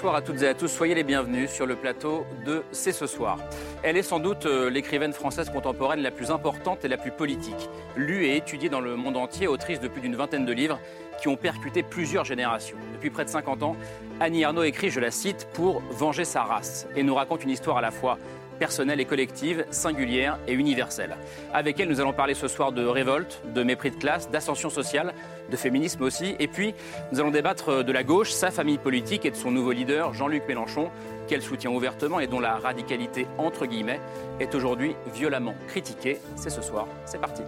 Bonsoir à toutes et à tous, soyez les bienvenus sur le plateau de C'est ce soir. Elle est sans doute euh, l'écrivaine française contemporaine la plus importante et la plus politique. Lue et étudiée dans le monde entier, autrice de plus d'une vingtaine de livres qui ont percuté plusieurs générations. Depuis près de 50 ans, Annie Ernaux écrit, je la cite, pour venger sa race et nous raconte une histoire à la fois personnelle et collective, singulière et universelle. Avec elle, nous allons parler ce soir de révolte, de mépris de classe, d'ascension sociale, de féminisme aussi. Et puis, nous allons débattre de la gauche, sa famille politique et de son nouveau leader, Jean-Luc Mélenchon, qu'elle soutient ouvertement et dont la radicalité, entre guillemets, est aujourd'hui violemment critiquée. C'est ce soir. C'est parti.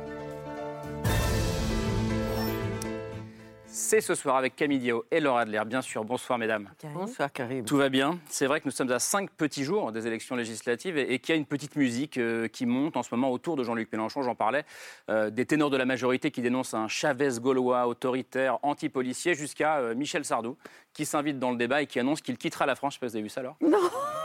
C'est ce soir avec Camille Diao et Laura Adler, bien sûr. Bonsoir, mesdames. Bonsoir, Karim. Tout va bien. C'est vrai que nous sommes à cinq petits jours des élections législatives et, et qu'il y a une petite musique euh, qui monte en ce moment autour de Jean-Luc Mélenchon, j'en parlais, euh, des ténors de la majorité qui dénoncent un Chavez gaulois autoritaire, anti-policier, jusqu'à euh, Michel Sardou, qui s'invite dans le débat et qui annonce qu'il quittera la France. Je sais pas si vous avez vu ça alors Non,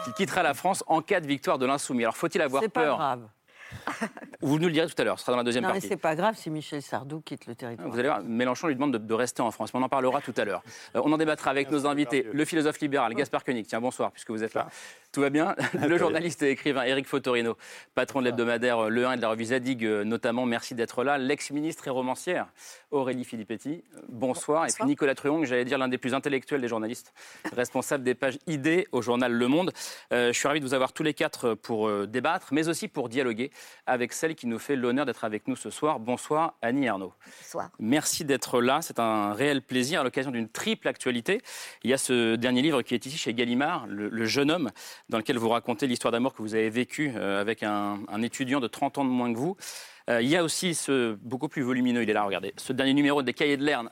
Qu'il quittera la France en cas de victoire de l'insoumis. Alors faut-il avoir c'est pas peur? grave. Vous nous le direz tout à l'heure, ce sera dans la deuxième Non, mais partie. c'est pas grave si Michel Sardou quitte le territoire. Vous allez voir, Mélenchon lui demande de, de rester en France, mais on en parlera tout à l'heure. Euh, on en débattra avec nos invités, le philosophe libéral Gaspard Koenig, tiens bonsoir puisque vous êtes là. Tout va bien? Le journaliste et écrivain Éric Fotorino, patron de l'hebdomadaire euh, Le 1 et de la revue Zadig euh, notamment, merci d'être là. L'ex-ministre et romancière Aurélie Filippetti, euh, bonsoir. Et puis Nicolas Truong, j'allais dire l'un des plus intellectuels des journalistes, responsable des pages idées au journal Le Monde. Euh, je suis ravi de vous avoir tous les quatre pour euh, débattre, mais aussi pour dialoguer avec celle qui nous fait l'honneur d'être avec nous ce soir. Bonsoir Annie Ernaux. Bonsoir. Merci d'être là. C'est un réel plaisir à l'occasion d'une triple actualité. Il y a ce dernier livre qui est ici chez Gallimard, Le, Le jeune homme, dans lequel vous racontez l'histoire d'amour que vous avez vécue euh, avec un, étudiant de 30 ans de moins que vous. Euh, il y a aussi ce beaucoup plus volumineux, il est là, regardez, ce dernier numéro des Cahiers de Lerne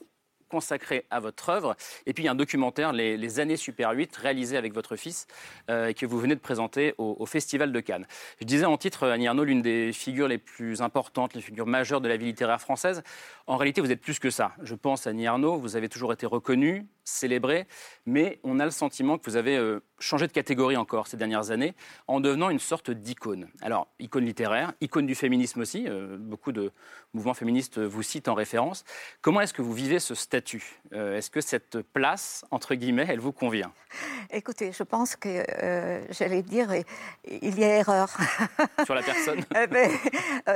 consacré à votre œuvre. Et puis il y a un documentaire, Les, années Super 8, réalisé avec votre fils, euh, que vous venez de présenter au, au Festival de Cannes. Je disais en titre, Annie Arnaud, l'une des figures les plus importantes, les figures majeures de la vie littéraire française. En réalité, vous êtes plus que ça. Je pense, Annie Arnaud, vous avez toujours été reconnue, célébrée, mais on a le sentiment que vous avez euh, changé de catégorie encore ces dernières années, en devenant une sorte d'icône. Alors, icône littéraire, icône du féminisme aussi, euh, beaucoup de mouvements féministes vous citent en référence. Comment est-ce que vous vivez ce statut? Euh, Est-ce que cette place, entre guillemets, elle vous convient? Écoutez, je pense que j'allais dire, il y a erreur. sur la personne ben,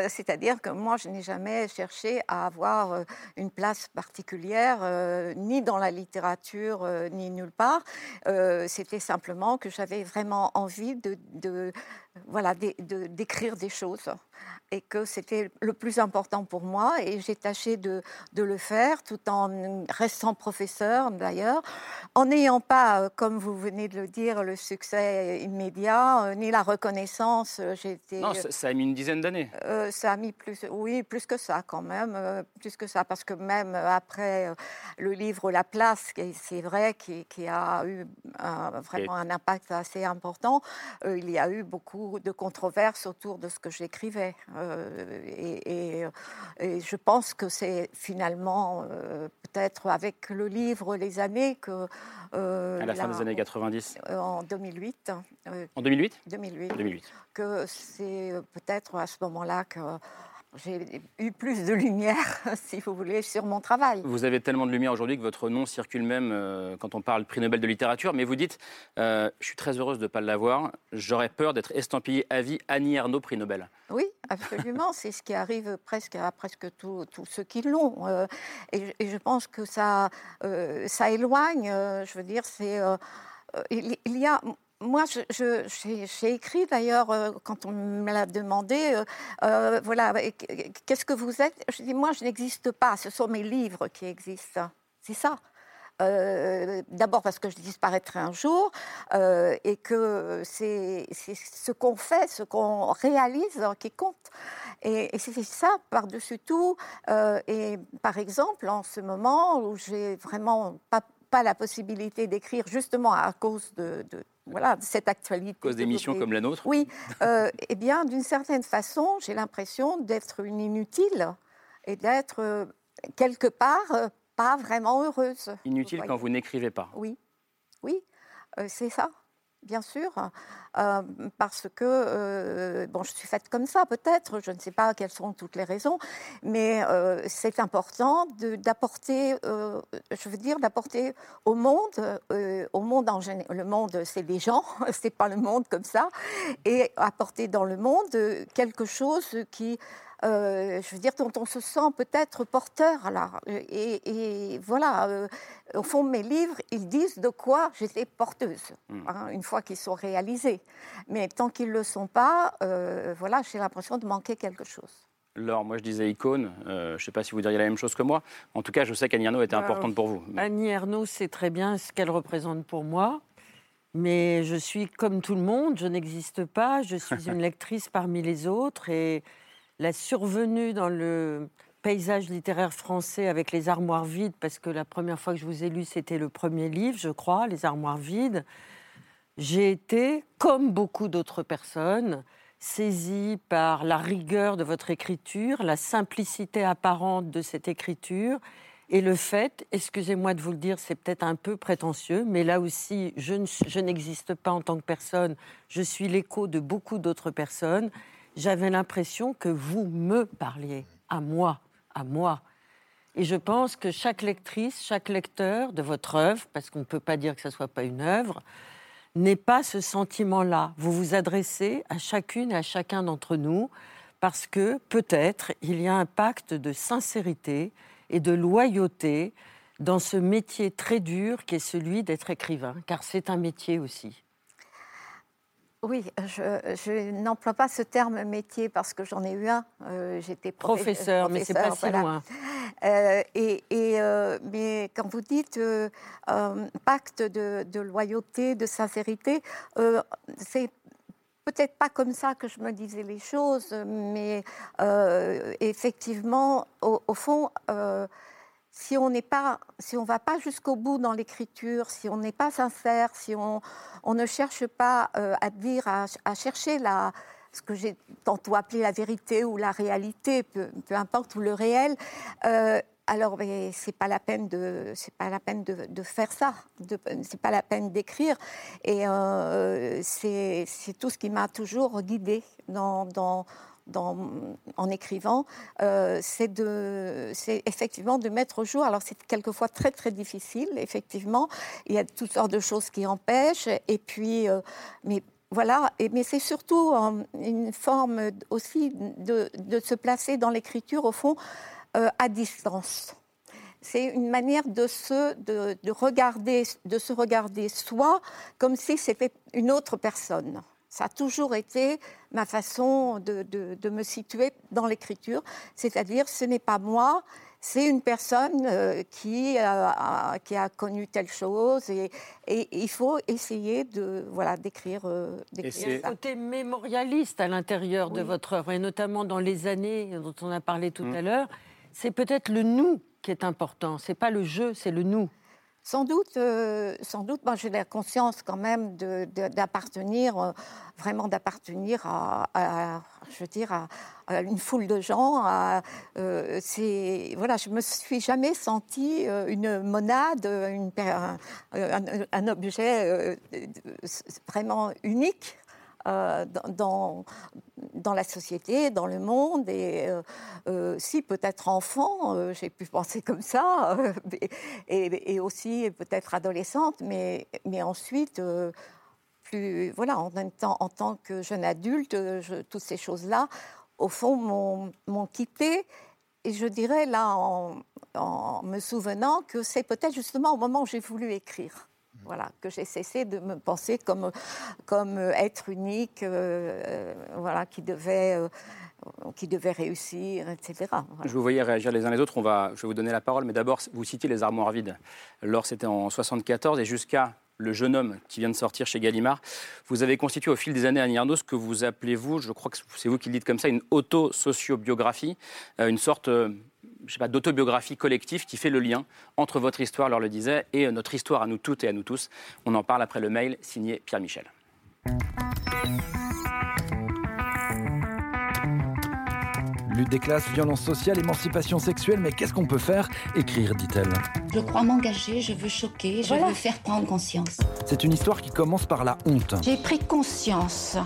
C'est-à-dire que moi, je n'ai jamais cherché à avoir une place particulière, ni dans la littérature, euh, ni nulle part. Euh, C'était simplement que j'avais vraiment envie de, de- voilà, de- d'écrire des choses et que c'était le plus important pour moi et j'ai tâché de, de le faire tout en restant professeur d'ailleurs, en n'ayant pas, euh, comme vous venez de le dire, le succès immédiat, euh, ni la reconnaissance. euh, J'ai été, Non, ça, ça a mis une dizaine d'années. euh, ça a mis plus, oui, plus que ça quand même, euh, plus que ça, parce que même après euh, le livre La Place, c'est vrai, qui, qui a eu un- vraiment un impact assez important, il y a eu beaucoup de controverses autour de ce que j'écrivais. Euh, et, et- et je pense que c'est finalement euh, peut-être avec le livre Les années que... euh, À la fin là, des années 90. euh, En 2008, euh, En 2008 2008 2008. que c'est peut-être à ce moment-là que j'ai eu plus de lumière, si vous voulez, sur mon travail. Vous avez tellement de lumière aujourd'hui que votre nom circule même euh, quand on parle prix Nobel de littérature. Mais vous dites, euh, je suis très heureuse de ne pas l'avoir. J'aurais peur d'être estampillée à vie Annie Ernaux prix Nobel. Oui, absolument. c'est ce qui arrive presque à presque tous ceux qui l'ont. Euh, et, je- et je pense que ça, ça éloigne. je veux dire, c'est il y a. Moi, j'ai écrit d'ailleurs euh, quand on me l'a demandé. euh, euh, voilà, qu'est-ce que vous êtes? Je dis moi, je n'existe pas. Ce sont mes livres qui existent. C'est ça. D'abord parce que je disparaîtrai un jour et que c'est ce qu'on fait, ce qu'on réalise qui compte. Et, c'est ça par-dessus tout. Et par exemple, en ce moment où j'ai vraiment pas, la possibilité d'écrire justement à cause de- voilà, cette actualité. À cause d'émissions comme la nôtre. Oui, euh, eh bien, d'une certaine façon, j'ai l'impression d'être une inutile et d'être quelque part pas vraiment heureuse. Inutile quand vous n'écrivez pas. Oui, oui, c'est ça bien sûr, euh, parce que, euh, bon, je suis faite comme ça peut-être, je ne sais pas quelles sont toutes les raisons, mais euh, c'est important d'apporter, je veux dire, d'apporter au monde, au monde en général, le monde c'est des gens, c'est pas le monde comme ça, et apporter dans le monde quelque chose qui euh, je veux dire, dont on se sent peut-être porteur. Là. Et, voilà, euh, au fond, mes livres, ils disent de quoi j'étais porteuse, hmm. hein, une fois qu'ils sont réalisés. Mais tant qu'ils ne le sont pas, euh, voilà, j'ai l'impression de manquer quelque chose. Laure, moi je disais icône, je ne sais pas si vous diriez la même chose que moi. En tout cas, je sais qu'Annie Ernaux était importante pour vous. Annie Ernaux, c'est très bien ce qu'elle représente pour moi. Mais je suis comme tout le monde, je n'existe pas, je suis une lectrice parmi les autres et la survenue dans le paysage littéraire français avec les armoires vides, parce que la première fois que je vous ai lu, c'était le premier livre, je crois, Les armoires vides. J'ai été, comme beaucoup d'autres personnes, saisie par la rigueur de votre écriture, la simplicité apparente de cette écriture, et le fait, excusez-moi de vous le dire, c'est peut-être un peu prétentieux, mais là aussi, je n'existe pas en tant que personne, je suis l'écho de beaucoup d'autres personnes, j'avais l'impression que vous me parliez, à moi, à moi. Et je pense que chaque lectrice, chaque lecteur de votre œuvre, parce qu'on ne peut pas dire que ce ne soit pas une œuvre, n'est pas ce sentiment-là. Vous vous adressez à chacune et à chacun d'entre nous parce que peut-être il y a un pacte de sincérité et de loyauté dans ce métier très dur qui est celui d'être écrivain, car c'est un métier aussi. Oui, je, n'emploie pas ce terme métier parce que j'en ai eu un. Euh, j'étais professeur, mais c'est pas si loin. Euh, et, euh, mais quand vous dites pacte de, loyauté, de sincérité, c'est peut-être pas comme ça que je me disais les choses, mais effectivement, au fond si on n'est pas, si on va pas jusqu'au bout dans l'écriture, si on n'est pas sincère, si on, ne cherche pas euh, à dire, à, chercher la, ce que j'ai tantôt appelé la vérité ou la réalité, peu, importe, ou le réel, euh, alors c'est pas la peine de c'est pas la peine de, faire ça, c'est pas la peine d'écrire. Et euh, c'est tout ce qui m'a toujours guidée dans en écrivant, euh, c'est effectivement de mettre au jour. Alors c'est quelquefois très très difficile, effectivement. Il y a toutes sortes de choses qui empêchent. Et puis, euh, mais voilà. Mais c'est surtout euh, une forme aussi de, se placer dans l'écriture au fond à distance. C'est une manière de se, de, de, regarder, de se regarder soi comme si c'était une autre personne. Ça a toujours été ma façon de, me situer dans l'écriture, c'est-à-dire ce n'est pas moi, c'est une personne euh, qui, a, qui a connu telle chose et, il faut essayer de voilà d'écrire. Euh, il y a un côté mémorialiste à l'intérieur de votre œuvre et notamment dans les années dont on a parlé tout mm. à l'heure. C'est peut-être le nous qui est important. C'est pas le jeu, c'est le nous. Sans doute, euh, sans doute, j'ai la conscience quand même d'appartenir, euh, vraiment d'appartenir à, je à, une foule de gens. Euh, c'est, voilà, je me suis jamais sentie une monade, un, objet vraiment unique. Euh, dans, la société, dans le monde. Et euh, euh, si peut-être enfant, j'ai pu penser comme ça, et, aussi peut-être adolescente, mais, mais ensuite, plus, voilà, en même en tant que jeune adulte, toutes ces choses-là, au fond, m'ont quitté. Et je dirais là, en me souvenant que c'est peut-être justement au moment où j'ai voulu écrire voilà, que j'ai cessé de me penser comme, comme être unique, euh, euh, voilà, qui devait, euh, qui devait réussir, etc. Je vous voyais réagir les uns les autres. On va, je vais vous donner la parole, mais d'abord, vous citiez les armoires vides. Lors, c'était en 74 et jusqu'à le jeune homme qui vient de sortir chez Gallimard. Vous avez constitué au fil des années, Annie Arnaud, ce que vous appelez, vous, je crois que c'est vous qui le dites comme ça, une auto-sociobiographie, une sorte je sais pas, d'autobiographie collective qui fait le lien entre votre histoire, leur le disait, et notre histoire à nous toutes et à nous tous. On en parle après le mail signé Pierre Michel. Lutte des classes, violence sociale, émancipation sexuelle, mais qu'est-ce qu'on peut faire? Écrire, dit-elle. Je crois m'engager, je veux choquer, je veux faire prendre conscience. C'est une histoire qui commence par la honte. J'ai pris conscience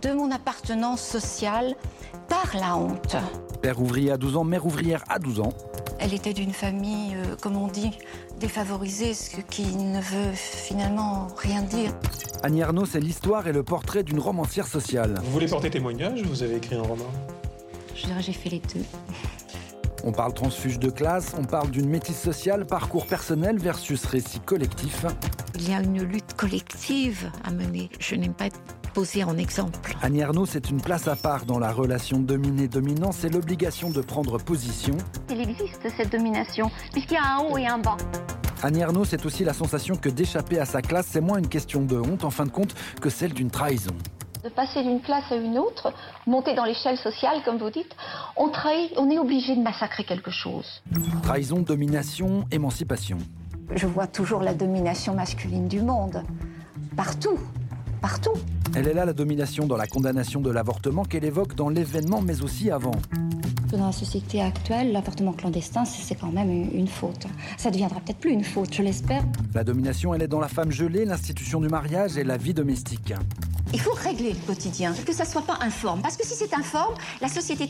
de mon appartenance sociale par la honte. Père ouvrier à 12 ans, mère ouvrière à 12 ans. Elle était d'une famille, euh, comme on dit, défavorisée, ce qui ne veut finalement rien dire. Annie Arnaud, c'est l'histoire et le portrait d'une romancière sociale. Vous voulez porter témoignage Vous avez écrit un roman? Je dirais j'ai fait les deux. On parle transfuge de classe, on parle d'une métisse sociale, parcours personnel versus récit collectif. Il y a une lutte collective à mener. Je n'aime pas être posée en exemple. Annie Arnaud, c'est une place à part dans la relation dominé-dominant, c'est l'obligation de prendre position. Il existe cette domination, puisqu'il y a un haut et un bas. Annie Arnaud, c'est aussi la sensation que d'échapper à sa classe, c'est moins une question de honte en fin de compte que celle d'une trahison de passer d'une place à une autre, monter dans l'échelle sociale, comme vous dites, on trahit, on est obligé de massacrer quelque chose. Trahison, domination, émancipation. Je vois toujours la domination masculine du monde. Partout. Partout. Elle est là la domination dans la condamnation de l'avortement qu'elle évoque dans l'événement, mais aussi avant. Dans la société actuelle, l'avortement clandestin, c'est quand même une faute. Ça deviendra peut-être plus une faute, je l'espère. La domination, elle est dans la femme gelée, l'institution du mariage et la vie domestique. Il faut régler le quotidien, que ça soit pas informe. Parce que si c'est informe, la société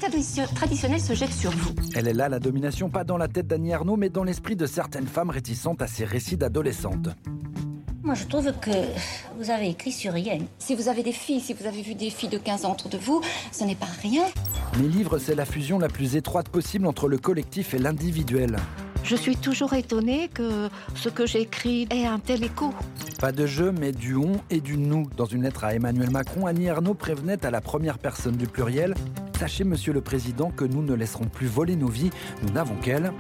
traditionnelle se jette sur vous. Elle est là, la domination, pas dans la tête d'Annie Arnaud, mais dans l'esprit de certaines femmes réticentes à ces récits d'adolescentes. Moi, je trouve que vous avez écrit sur rien. Si vous avez des filles, si vous avez vu des filles de 15 ans autour de vous, ce n'est pas rien. Mes livres, c'est la fusion la plus étroite possible entre le collectif et l'individuel. Je suis toujours étonnée que ce que j'écris ait un tel écho. Pas de jeu, mais du on et du nous. Dans une lettre à Emmanuel Macron, Annie Ernaux prévenait à la première personne du pluriel Sachez, monsieur le président, que nous ne laisserons plus voler nos vies. Nous n'avons qu'elle.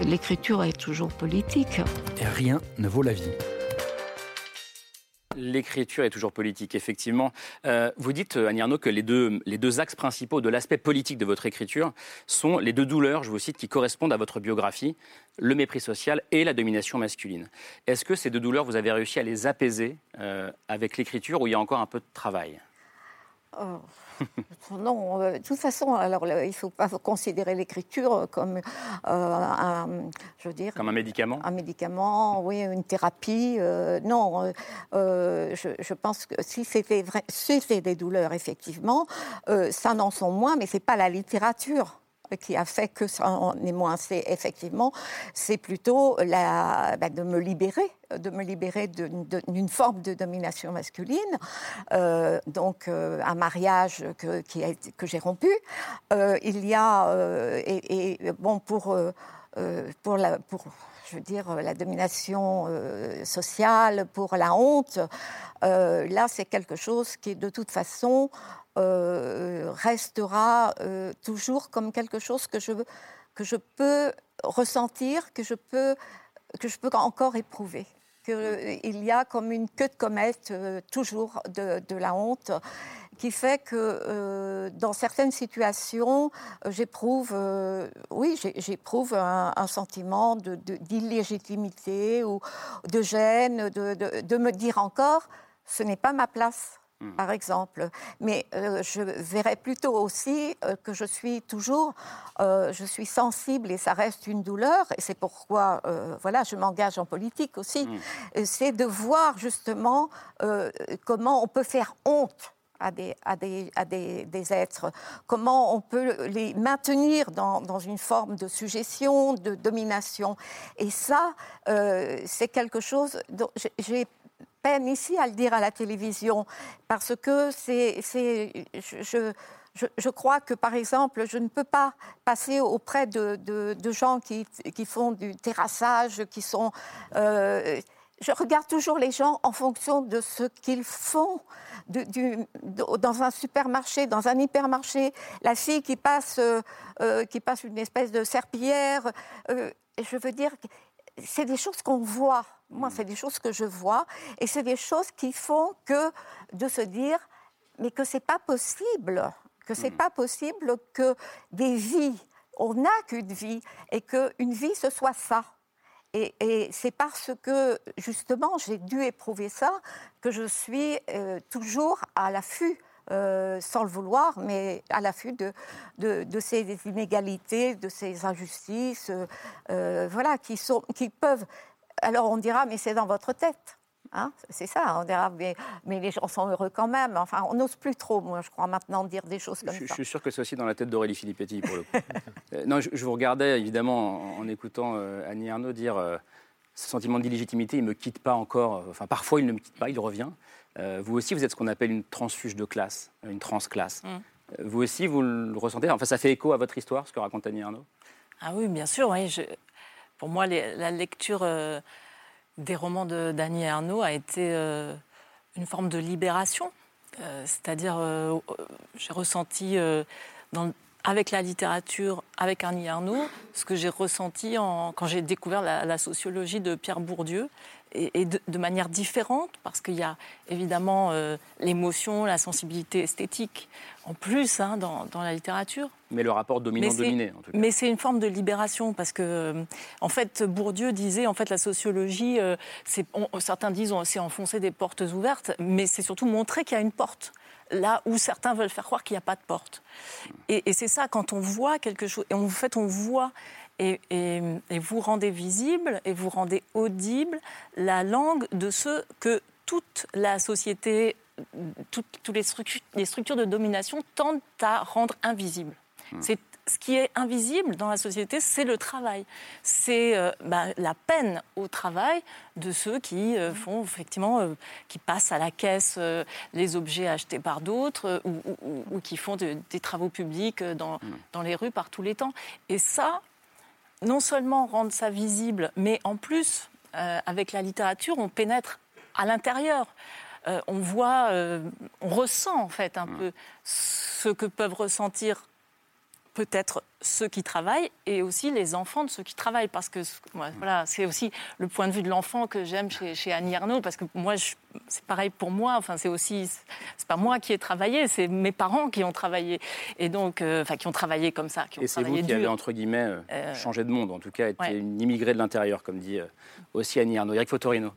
L'écriture est toujours politique. Et rien ne vaut la vie. L'écriture est toujours politique, effectivement. Euh, vous dites, Annie Arnaud, que les deux, les deux axes principaux de l'aspect politique de votre écriture sont les deux douleurs, je vous cite, qui correspondent à votre biographie, le mépris social et la domination masculine. Est-ce que ces deux douleurs, vous avez réussi à les apaiser euh, avec l'écriture ou il y a encore un peu de travail? Oh. non, euh, de toute façon, alors il ne faut pas considérer l'écriture comme euh, un, je veux dire, comme un médicament. Un médicament, oui, une thérapie. Euh, non, je, pense que si c'était vrai, si c'est des douleurs effectivement, ça n'en sont moins, mais c'est pas la littérature qui a fait que ça en est moins. C'est effectivement, c'est plutôt la, ben, de me libérer, de me libérer d'une forme de domination masculine. Euh, donc euh, un mariage que, que j'ai rompu. Euh, il y a et, bon pour pour la je veux dire, la domination sociale, pour la honte, là, c'est quelque chose qui, de toute façon, euh, restera euh, toujours comme quelque chose que je, que je peux ressentir, que je peux, que je peux encore éprouver. Qu'il euh, y a comme une queue de comète toujours de, la honte qui fait que dans certaines situations, j'éprouve, oui, j'éprouve un, un, sentiment d'illégitimité ou de gêne, de, de me dire encore, ce n'est pas ma place Hmm. par exemple. Mais euh, je verrais plutôt aussi euh, que je suis toujours, euh, je suis sensible et ça reste une douleur. Et c'est pourquoi, voilà, je m'engage en politique aussi. Hmm. C'est de voir justement comment on peut faire honte à des, à des, à des, des, êtres, comment on peut les maintenir dans, dans, une forme de suggestion, de domination. Et ça, c'est quelque chose dont j'ai peine ici à le dire à la télévision, parce que c'est, je, je, je, crois que, par exemple, je ne peux pas passer auprès de, de, gens qui, qui, font du terrassage, qui sont... Euh, je regarde toujours les gens en fonction de ce qu'ils font. dans un supermarché, dans un hypermarché, la fille qui passe, euh, euh, qui passe une espèce de serpillière, je veux dire, c'est des choses qu'on voit. Moi, c'est des choses que je vois. Et c'est des choses qui font que de se dire, mais que c'est pas possible, que c'est mm. pas possible que des vies, on n'a qu'une vie, et qu'une vie, ce soit ça. Et, c'est parce que, justement, j'ai dû éprouver ça que je suis euh, toujours à l'affût euh, sans le vouloir, mais à l'affût de, de, ces inégalités, de ces injustices, euh, voilà, qui, sont, qui peuvent. Alors on dira, mais c'est dans votre tête. Hein c'est ça, on dira, mais, mais, les gens sont heureux quand même. Enfin, on n'ose plus trop, moi, je crois, maintenant, dire des choses comme ça. Je suis sûr que c'est aussi dans la tête d'Aurélie Filippetti, pour le coup. non, je, vous regardais, évidemment, en, écoutant Annie Arnaud dire ce sentiment d'illégitimité, il ne me quitte pas encore. Enfin, parfois, il ne me quitte pas, il revient. Euh, vous aussi, vous êtes ce qu'on appelle une transfuge de classe, une transclasse. Mm. Euh, vous aussi, vous le ressentez? Enfin, ça fait écho à votre histoire, ce que raconte Annie Arnaud? Ah oui, bien sûr. Oui. Pour moi, la lecture euh, des romans d'Annie Arnaud a été une forme de libération. C'est-à-dire, j'ai ressenti dans, avec la littérature, avec Annie Arnaud, ce que j'ai ressenti quand j'ai découvert la, sociologie de Pierre Bourdieu, et, de, manière différente, parce qu'il y a évidemment euh, l'émotion, la sensibilité esthétique en plus hein, dans, la littérature. Mais le rapport dominant-dominé, en tout cas. Mais c'est une forme de libération, parce que, euh, en fait, Bourdieu disait, en fait, la sociologie, euh, certains disent, c'est enfoncer des portes ouvertes, mais c'est surtout montrer qu'il y a une porte là où certains veulent faire croire qu'il n'y a pas de porte. Et, c'est ça, quand on voit quelque chose, et en fait on voit et, vous rendez visible et vous rendez audible la langue de ce que toute la société, toutes, les, structures, les, structures, de domination tentent à rendre invisible. Hmm. C'est ce qui est invisible dans la société, c'est le travail. C'est euh, bah, la peine au travail de ceux qui euh, font effectivement, euh, qui passent à la caisse les objets achetés par d'autres ou, qui font des travaux publics dans, mm. dans les rues par tous les temps. Et ça, non seulement rendre ça visible, mais en plus, avec la littérature, on pénètre à l'intérieur. on voit, on ressent en fait un mm. peu ce que peuvent ressentir peut-être ceux qui travaillent et aussi les enfants de ceux qui travaillent. Parce que voilà, c'est aussi le point de vue de l'enfant que j'aime chez, chez, Annie Arnaud. Parce que moi, c'est pareil pour moi. Enfin, c'est aussi, c'est pas moi qui ai travaillé, c'est mes parents qui ont travaillé. Et donc, euh, enfin, qui ont travaillé comme ça. et c'est vous qui avez, entre guillemets, euh, euh, changé de monde. En tout cas, été une immigrée de l'intérieur, comme dit aussi Annie Arnaud. Eric Fotorino.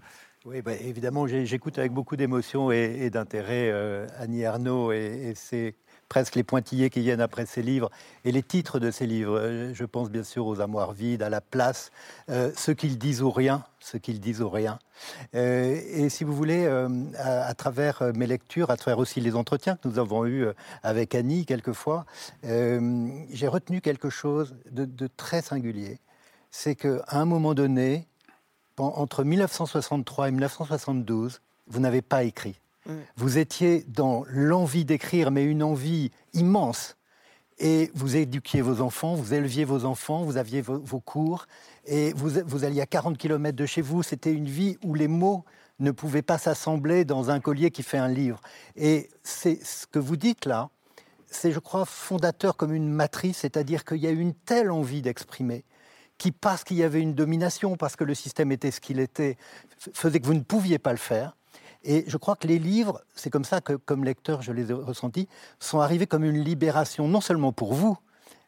Oui, bah, évidemment, j'écoute avec beaucoup d'émotion et, d'intérêt Annie Arnaud et, et c'est presque les pointillés qui viennent après ces livres et les titres de ces livres. Euh, je pense bien sûr aux amoirs vides, à la place, euh, ce qu'ils disent ou rien, ce qu'ils disent ou rien. Euh, et si vous voulez, à, travers mes lectures, à travers aussi les entretiens que nous avons eus avec Annie quelquefois, j'ai retenu quelque chose de, de très singulier. C'est qu'à un moment donné, entre 1963 et 1972, vous n'avez pas écrit. Vous étiez dans l'envie d'écrire, mais une envie immense. Et vous éduquiez vos enfants, vous éleviez vos enfants, vous aviez vos, cours, et vous, vous, alliez à 40 km de chez vous. C'était une vie où les mots ne pouvaient pas s'assembler dans un collier qui fait un livre. Et c'est ce que vous dites là, c'est, je crois, fondateur comme une matrice, c'est-à-dire qu'il y a une telle envie d'exprimer qui, parce qu'il y avait une domination, parce que le système était ce qu'il était, faisait que vous ne pouviez pas le faire. Et je crois que les livres, c'est comme ça que, comme lecteur, je les ai ressentis, sont arrivés comme une libération, non seulement pour vous,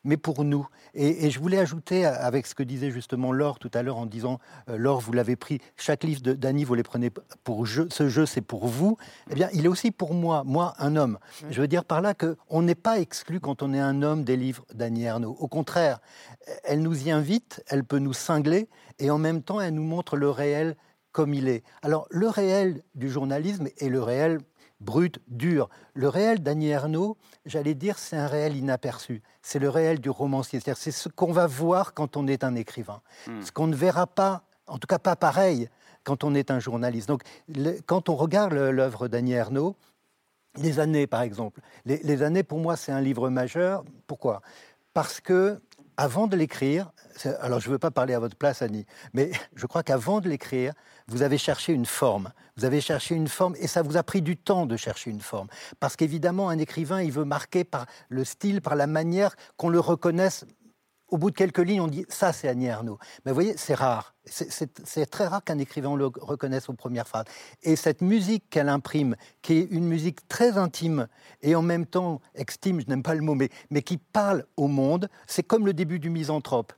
mais pour nous. Et, je voulais ajouter, avec ce que disait justement Laure tout à l'heure en disant, euh, Laure, vous l'avez pris, chaque livre d'Annie, vous les prenez pour jeu, ce jeu, c'est pour vous. Eh bien, il est aussi pour moi, moi, un homme. Je veux dire par là qu'on n'est pas exclu quand on est un homme des livres d'Annie Ernaux. Au contraire, elle nous y invite, elle peut nous cingler, et en même temps, elle nous montre le réel comme il est. Alors, le réel du journalisme est le réel brut, dur. Le réel d'Annie Ernaux, j'allais dire, c'est un réel inaperçu. C'est le réel du romancier. C'est ce qu'on va voir quand on est un écrivain. Hmm. Ce qu'on ne verra pas, en tout cas pas pareil, quand on est un journaliste. Donc, quand on regarde l'œuvre d'Annie Ernaux, les années, par exemple. Les, les années, pour moi, c'est un livre majeur. Pourquoi? Parce que avant de l'écrire, alors je ne veux pas parler à votre place, Annie, mais je crois qu'avant de l'écrire, vous avez cherché une forme. Vous avez cherché une forme et ça vous a pris du temps de chercher une forme. Parce qu'évidemment, un écrivain, il veut marquer par le style, par la manière qu'on le reconnaisse au bout de quelques lignes, on dit ça, c'est Annie Arnaud. Mais vous voyez, c'est rare. C'est très rare qu'un écrivain le reconnaisse aux premières phrases. Et cette musique qu'elle imprime, qui est une musique très intime et en même temps extime, je n'aime pas le mot, mais, mais qui parle au monde, c'est comme le début du misanthrope.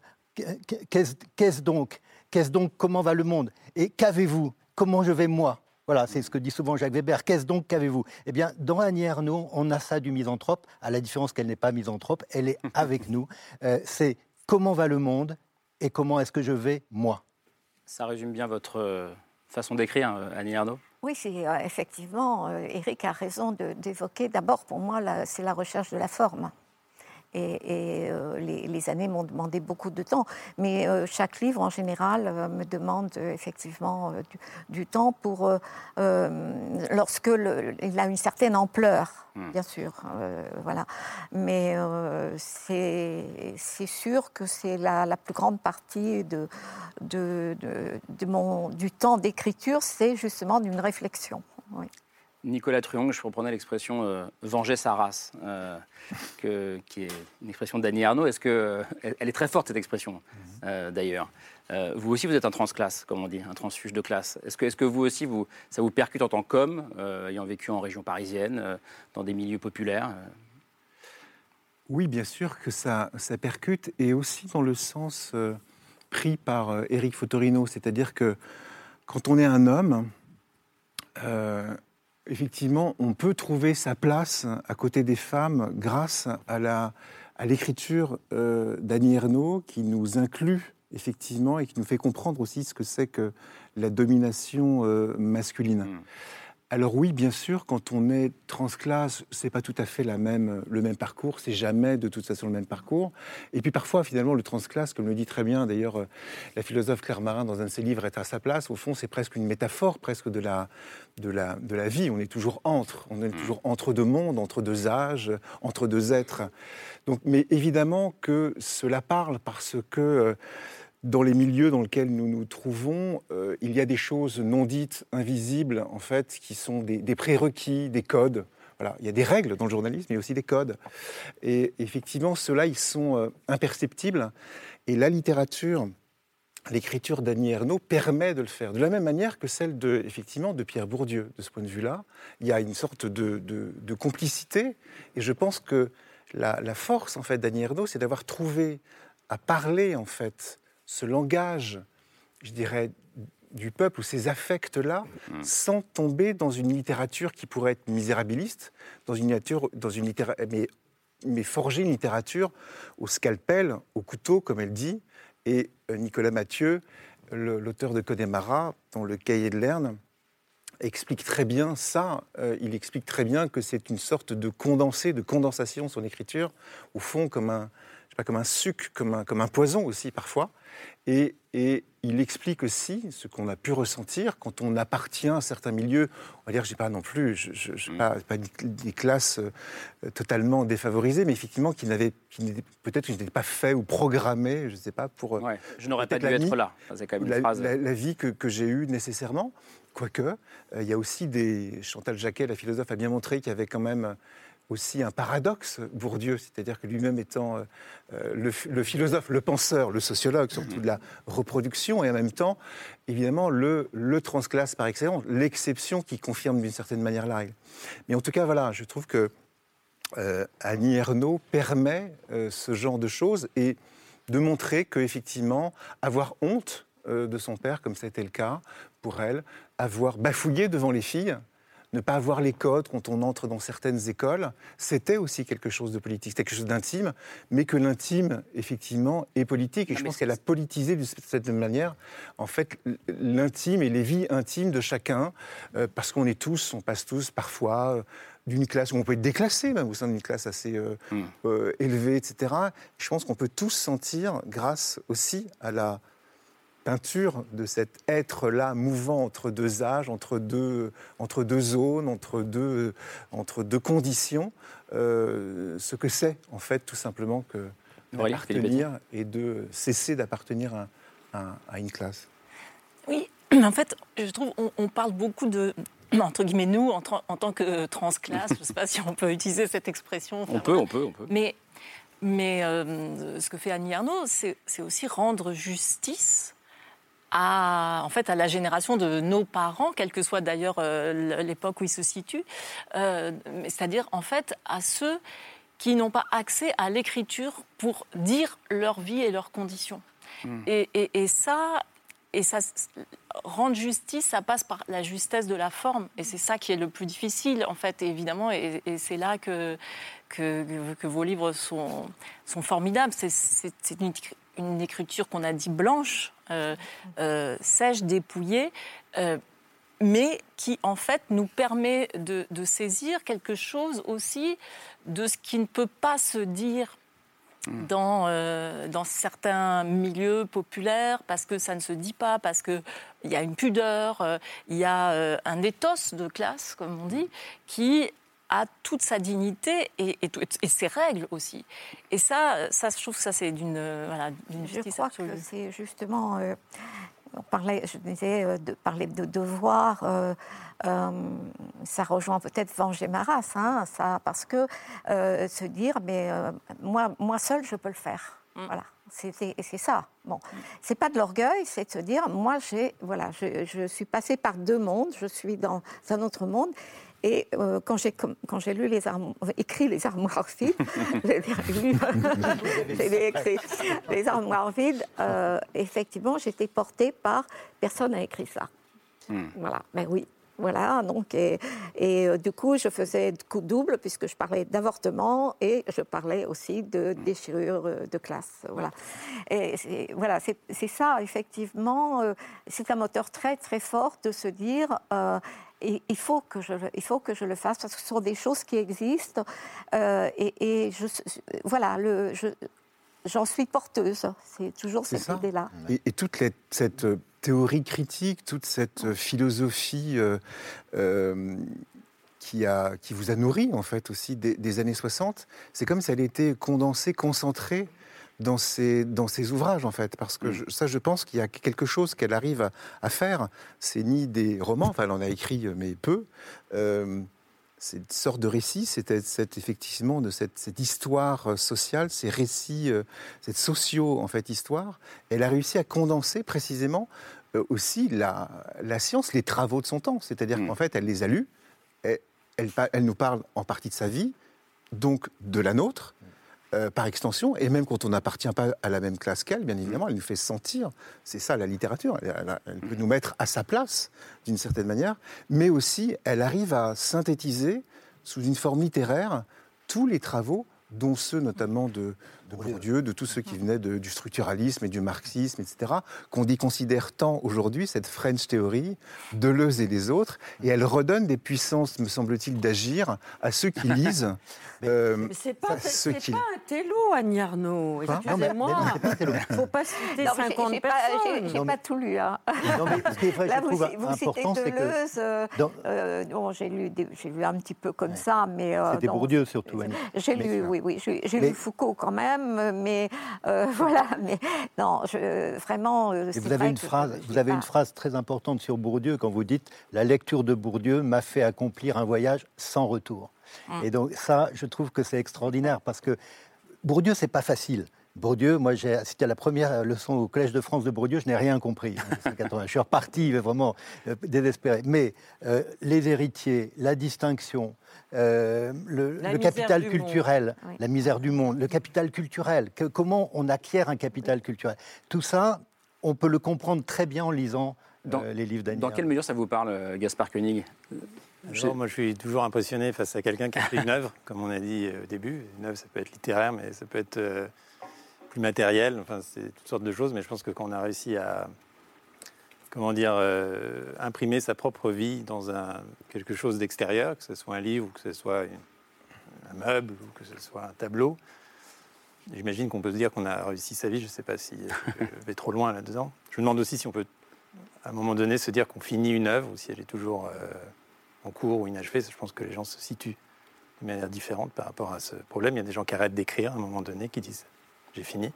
Qu'est-ce donc Qu'est-ce donc Comment va le monde? Et qu'avez-vous? Comment je vais moi? Voilà, c'est ce que dit souvent Jacques Weber. Qu'est-ce donc qu'avez-vous? Eh bien, dans Annie Ernaux, on a ça du misanthrope, à la différence qu'elle n'est pas misanthrope, elle est avec nous. Euh, c'est comment va le monde et comment est-ce que je vais moi? Ça résume bien votre euh, façon d'écrire, euh, Annie Ernaux? Oui, c'est euh, effectivement, euh, Eric a raison de- d'évoquer. D'abord, pour moi, la- c'est la recherche de la forme. Et, et, euh, les, les années m'ont demandé beaucoup de temps. Mais euh, chaque livre, en général, euh, me demande effectivement du, du temps pour. lorsque le- il a une certaine ampleur, Hmm. bien sûr. voilà. Mais c'est c'est sûr que c'est la, la plus grande partie de, de, de- de mon, du temps d'écriture, c'est justement d'une réflexion. Oui. Nicolas Truong, je reprenais l'expression euh, venger sa race, euh, qui est une expression d'Annie Arnaud. Est-ce que euh, elle, est très forte cette expression, d'ailleurs. Vous aussi, vous êtes un transclasse, comme on dit, un transfuge de classe. Est-ce que, est-ce que vous aussi, vous, ça vous percute en tant qu'homme, ayant vécu en région parisienne, dans des milieux populaires Oui, bien sûr que ça, ça percute, et aussi dans le sens pris par Éric Fotorino, c'est-à-dire que quand on est un homme, effectivement, on peut trouver sa place à côté des femmes grâce à la à l'écriture euh, d'Annie Ernaux qui nous inclut effectivement et qui nous fait comprendre aussi ce que c'est que la domination euh, masculine. Alors oui, bien sûr, quand on est transclasse, c'est pas tout à fait la même, le même parcours, c'est jamais de toute façon le même parcours. Et puis parfois, finalement, le transclasse, comme le dit très bien d'ailleurs euh, la philosophe Claire Marin dans un de ses livres, est à sa place. Au fond, c'est presque une métaphore, presque de la, de la, de la vie. On est toujours entre, on est toujours entre deux mondes, entre deux âges, entre deux êtres. Donc, mais évidemment que cela parle parce que euh, dans les milieux dans lesquels nous nous trouvons, euh, il y a des choses non dites, invisibles, en fait, qui sont des, prérequis, des codes. Voilà, il y a des règles dans le journalisme, mais aussi des codes. Et effectivement, ceux-là, ils sont euh, imperceptibles. Et la littérature, l'écriture d'Annie Ernaux permet de le faire. De la même manière que celle de, effectivement, de Pierre Bourdieu. De ce point de vue-là, il y a une sorte de, de- de complicité. Et je pense que la, la force, en fait, d'Annie Ernaux, c'est d'avoir trouvé à parler, en fait, ce langage, je dirais, du peuple ou ces affects-là, sans tomber dans une littérature qui pourrait être misérabiliste, dans une littérature, dans une mais, mais forger une littérature au scalpel, au couteau, comme elle dit. Et euh, Nicolas Mathieu, l'auteur de Connemara, dans le Cahier de Lerne, explique très bien ça. Euh, il explique très bien que c'est une sorte de condensé, de condensation de son écriture, au fond comme un, pas, comme un suc, comme un, comme un poison aussi parfois. Et, et il explique aussi ce qu'on a pu ressentir quand on appartient à certains milieux. On va dire, je sais pas non plus, je, je, je sais pas, pas des, classes euh, totalement défavorisées, mais effectivement qui n'avaient, peut-être n'étaient pas faits ou programmés, je ne sais pas pour. Ouais, je n'aurais pas dû être vie- là. C'est quand même une la, phrase. la- la vie que, que j'ai eue nécessairement. Quoique, euh, il y a aussi des. Chantal Jacquet, la philosophe, a bien montré qu'il y avait quand même aussi un paradoxe, Bourdieu, c'est-à-dire que lui-même étant euh, euh, le, ph- le philosophe, le penseur, le sociologue, surtout de la reproduction, et en même temps, évidemment, le, le transclasse par excellence, l'exception qui confirme d'une certaine manière la règle. Mais en tout cas, voilà, je trouve que euh, Annie Ernaux permet ce genre de choses et de montrer qu'effectivement, avoir honte de son père, comme c'était le cas pour elle, avoir bafouillé devant les filles, ne pas avoir les codes quand on entre dans certaines écoles, c'était aussi quelque chose de politique, c'était quelque chose d'intime, mais que l'intime, effectivement, est politique. Et je pense qu'elle a politisé de cette manière, en fait, l'intime et les vies intimes de chacun, euh, parce qu'on est tous, on passe tous parfois euh, d'une classe où on peut être déclassé, même au sein d'une classe assez euh, euh, élevée, etc. Je pense qu'on peut tous sentir, grâce aussi à la peinture de cet être-là mouvant entre deux âges, entre deux, entre deux zones, entre deux, entre deux conditions, euh, ce que c'est en fait tout simplement que d'appartenir et de cesser d'appartenir à, à- à une classe. Oui, en fait, je trouve on, on parle beaucoup de entre guillemets nous en, tra- en tant que transclasse. je ne sais pas si on peut utiliser cette expression. Enfin, On peut, on peut, on peut. Mais, mais euh, ce que fait Annie Arnaud, c'est aussi rendre justice à, en fait, à la génération de nos parents, quelle que soit d'ailleurs euh, l'époque où ils se situent, Euh, c'est-à-dire en fait à ceux qui n'ont pas accès à l'écriture pour dire leur vie et leurs conditions. Et, et- et ça, et ça, rendre justice, ça passe par la justesse de la forme. Et c'est ça qui est le plus difficile, en fait, évidemment. Et, c'est là que, que, que, vos livres sont, sont formidables. C'est une, une, écriture qu'on a dit blanche, euh, euh, sèche, dépouillée. Euh, mais qui en fait nous permet de, de, saisir quelque chose aussi de ce qui ne peut pas se dire Hmm. dans, euh, dans certains milieux populaires parce que ça ne se dit pas, parce qu'il y a une pudeur, euh, il y a euh, un éthos de classe, comme on dit, qui a toute sa dignité et, et, ses règles aussi. Et ça, ça, je trouve que ça, c'est d'une voilà, justice Je crois que c'est justement... on parlait, je disais, de parler de devoir euh, ça rejoint peut-être venger ma race, hein, ça, parce que euh, se dire, mais euh, moi, moi seul, je peux le faire. Mm. Voilà. C'est ça. Bon, c'est pas de l'orgueil, c'est de se dire, moi, j'ai, voilà, je, je, suis passée par deux mondes, je suis dans un autre monde, et quand j'ai quand j'ai lu les écrit les armoires vides, j'ai écrit les armoires vides. effectivement, j'étais portée par personne n'a écrit ça. Mm. Voilà, mais oui, voilà, donc, et, euh, du coup, je faisais coup double puisque je parlais d'avortement et je parlais aussi de déchirure euh, de classe. Voilà. Et voilà, c'est ça, effectivement, euh, c'est un moteur très, très fort de se dire. Il, faut que je, il faut que je le fasse parce que ce sont des choses qui existent et, je, voilà, le, j'en suis porteuse. C'est toujours cette idée-là. Et, et, toute cette théorie critique, toute cette euh, philosophie euh, euh, qui, a, qui vous a nourri, en fait, aussi des, années 60, c'est comme si elle était condensée, concentrée dans ces, dans ces ouvrages, en fait. Parce que mm. ça, je pense qu'il y a quelque chose qu'elle arrive à, faire. C'est ni des romans, enfin, elle en a écrit, mais peu cette sorte de récit, c'était effectivement de cette, histoire euh, sociale, ces récits, euh, cette socio en fait histoire. Elle a réussi à condenser précisément euh, aussi la, science, les travaux de son temps. C'est-à-dire mm. qu'en fait, elle les a lus, elle, elle, nous parle en partie de sa vie, donc de la nôtre, euh, par extension, et même quand on n'appartient pas à la même classe qu'elle, bien évidemment, elle nous fait sentir, c'est ça la littérature, elle, peut nous mettre à sa place d'une certaine manière, mais aussi elle arrive à synthétiser sous une forme littéraire tous les travaux dont ceux notamment de, de Bourdieu, de tous ceux qui venaient du structuralisme et du marxisme, etc., qu'on y considère tant aujourd'hui, cette French théorie, Deleuze et les autres, et elle redonne des puissances, me semble-t-il, d'agir à ceux qui lisent. euh, c'est pas, pas un télo, Annie Arnaud. Excusez-moi. Il ne faut pas citer non, 50 personnes. J'ai pas tout lu. Hein. Non, mais ce qui est vrai, Là, je vous, trouve vous important, c'est que... Euh, euh, bon, j'ai lu, lu un petit peu comme ça, mais... Euh, C'était Bourdieu, surtout, Annie. J'ai lu, oui, oui. J'ai lu Foucault, quand même mais euh, voilà. Mais non, je, vraiment. Euh, vous avez une phrase. Vous avez une phrase très importante sur Bourdieu quand vous dites la lecture de Bourdieu m'a fait accomplir un voyage sans retour. Et donc ça, je trouve que c'est extraordinaire parce que Bourdieu, c'est pas facile. Bourdieu, moi j'ai assisté à la première leçon au Collège de France de Bourdieu, je n'ai rien compris. je suis reparti vraiment euh, désespéré. Mais les héritiers, la distinction, euh, le, capital culturel, la misère du monde, le capital culturel, comment on acquiert un capital culturel. Tout ça, on peut le comprendre très bien en lisant euh, les livres d'Annie. Dans quelle mesure ça vous parle, euh, Gaspard Koenig? Moi, je suis toujours impressionné face à quelqu'un qui a fait une œuvre, comme on a dit au début. Une œuvre, ça peut être littéraire, mais ça peut être matériel. Enfin, c'est toutes sortes de choses. Mais je pense que quand on a réussi à, comment dire, euh, imprimer sa propre vie dans un, quelque chose d'extérieur, que ce soit un livre que ce soit un meuble ou que ce soit un tableau. J'imagine qu'on peut se dire qu'on a réussi sa vie. Je ne sais pas si je vais trop loin là-dedans. Je me demande aussi si on peut, à un moment donné, se dire qu'on finit une œuvre ou si elle est toujours euh, en cours ou inachevée. Je pense que les gens se situent de manière différente par rapport à ce problème. Il y a des gens qui arrêtent d'écrire à un moment donné, qui disent j'ai fini.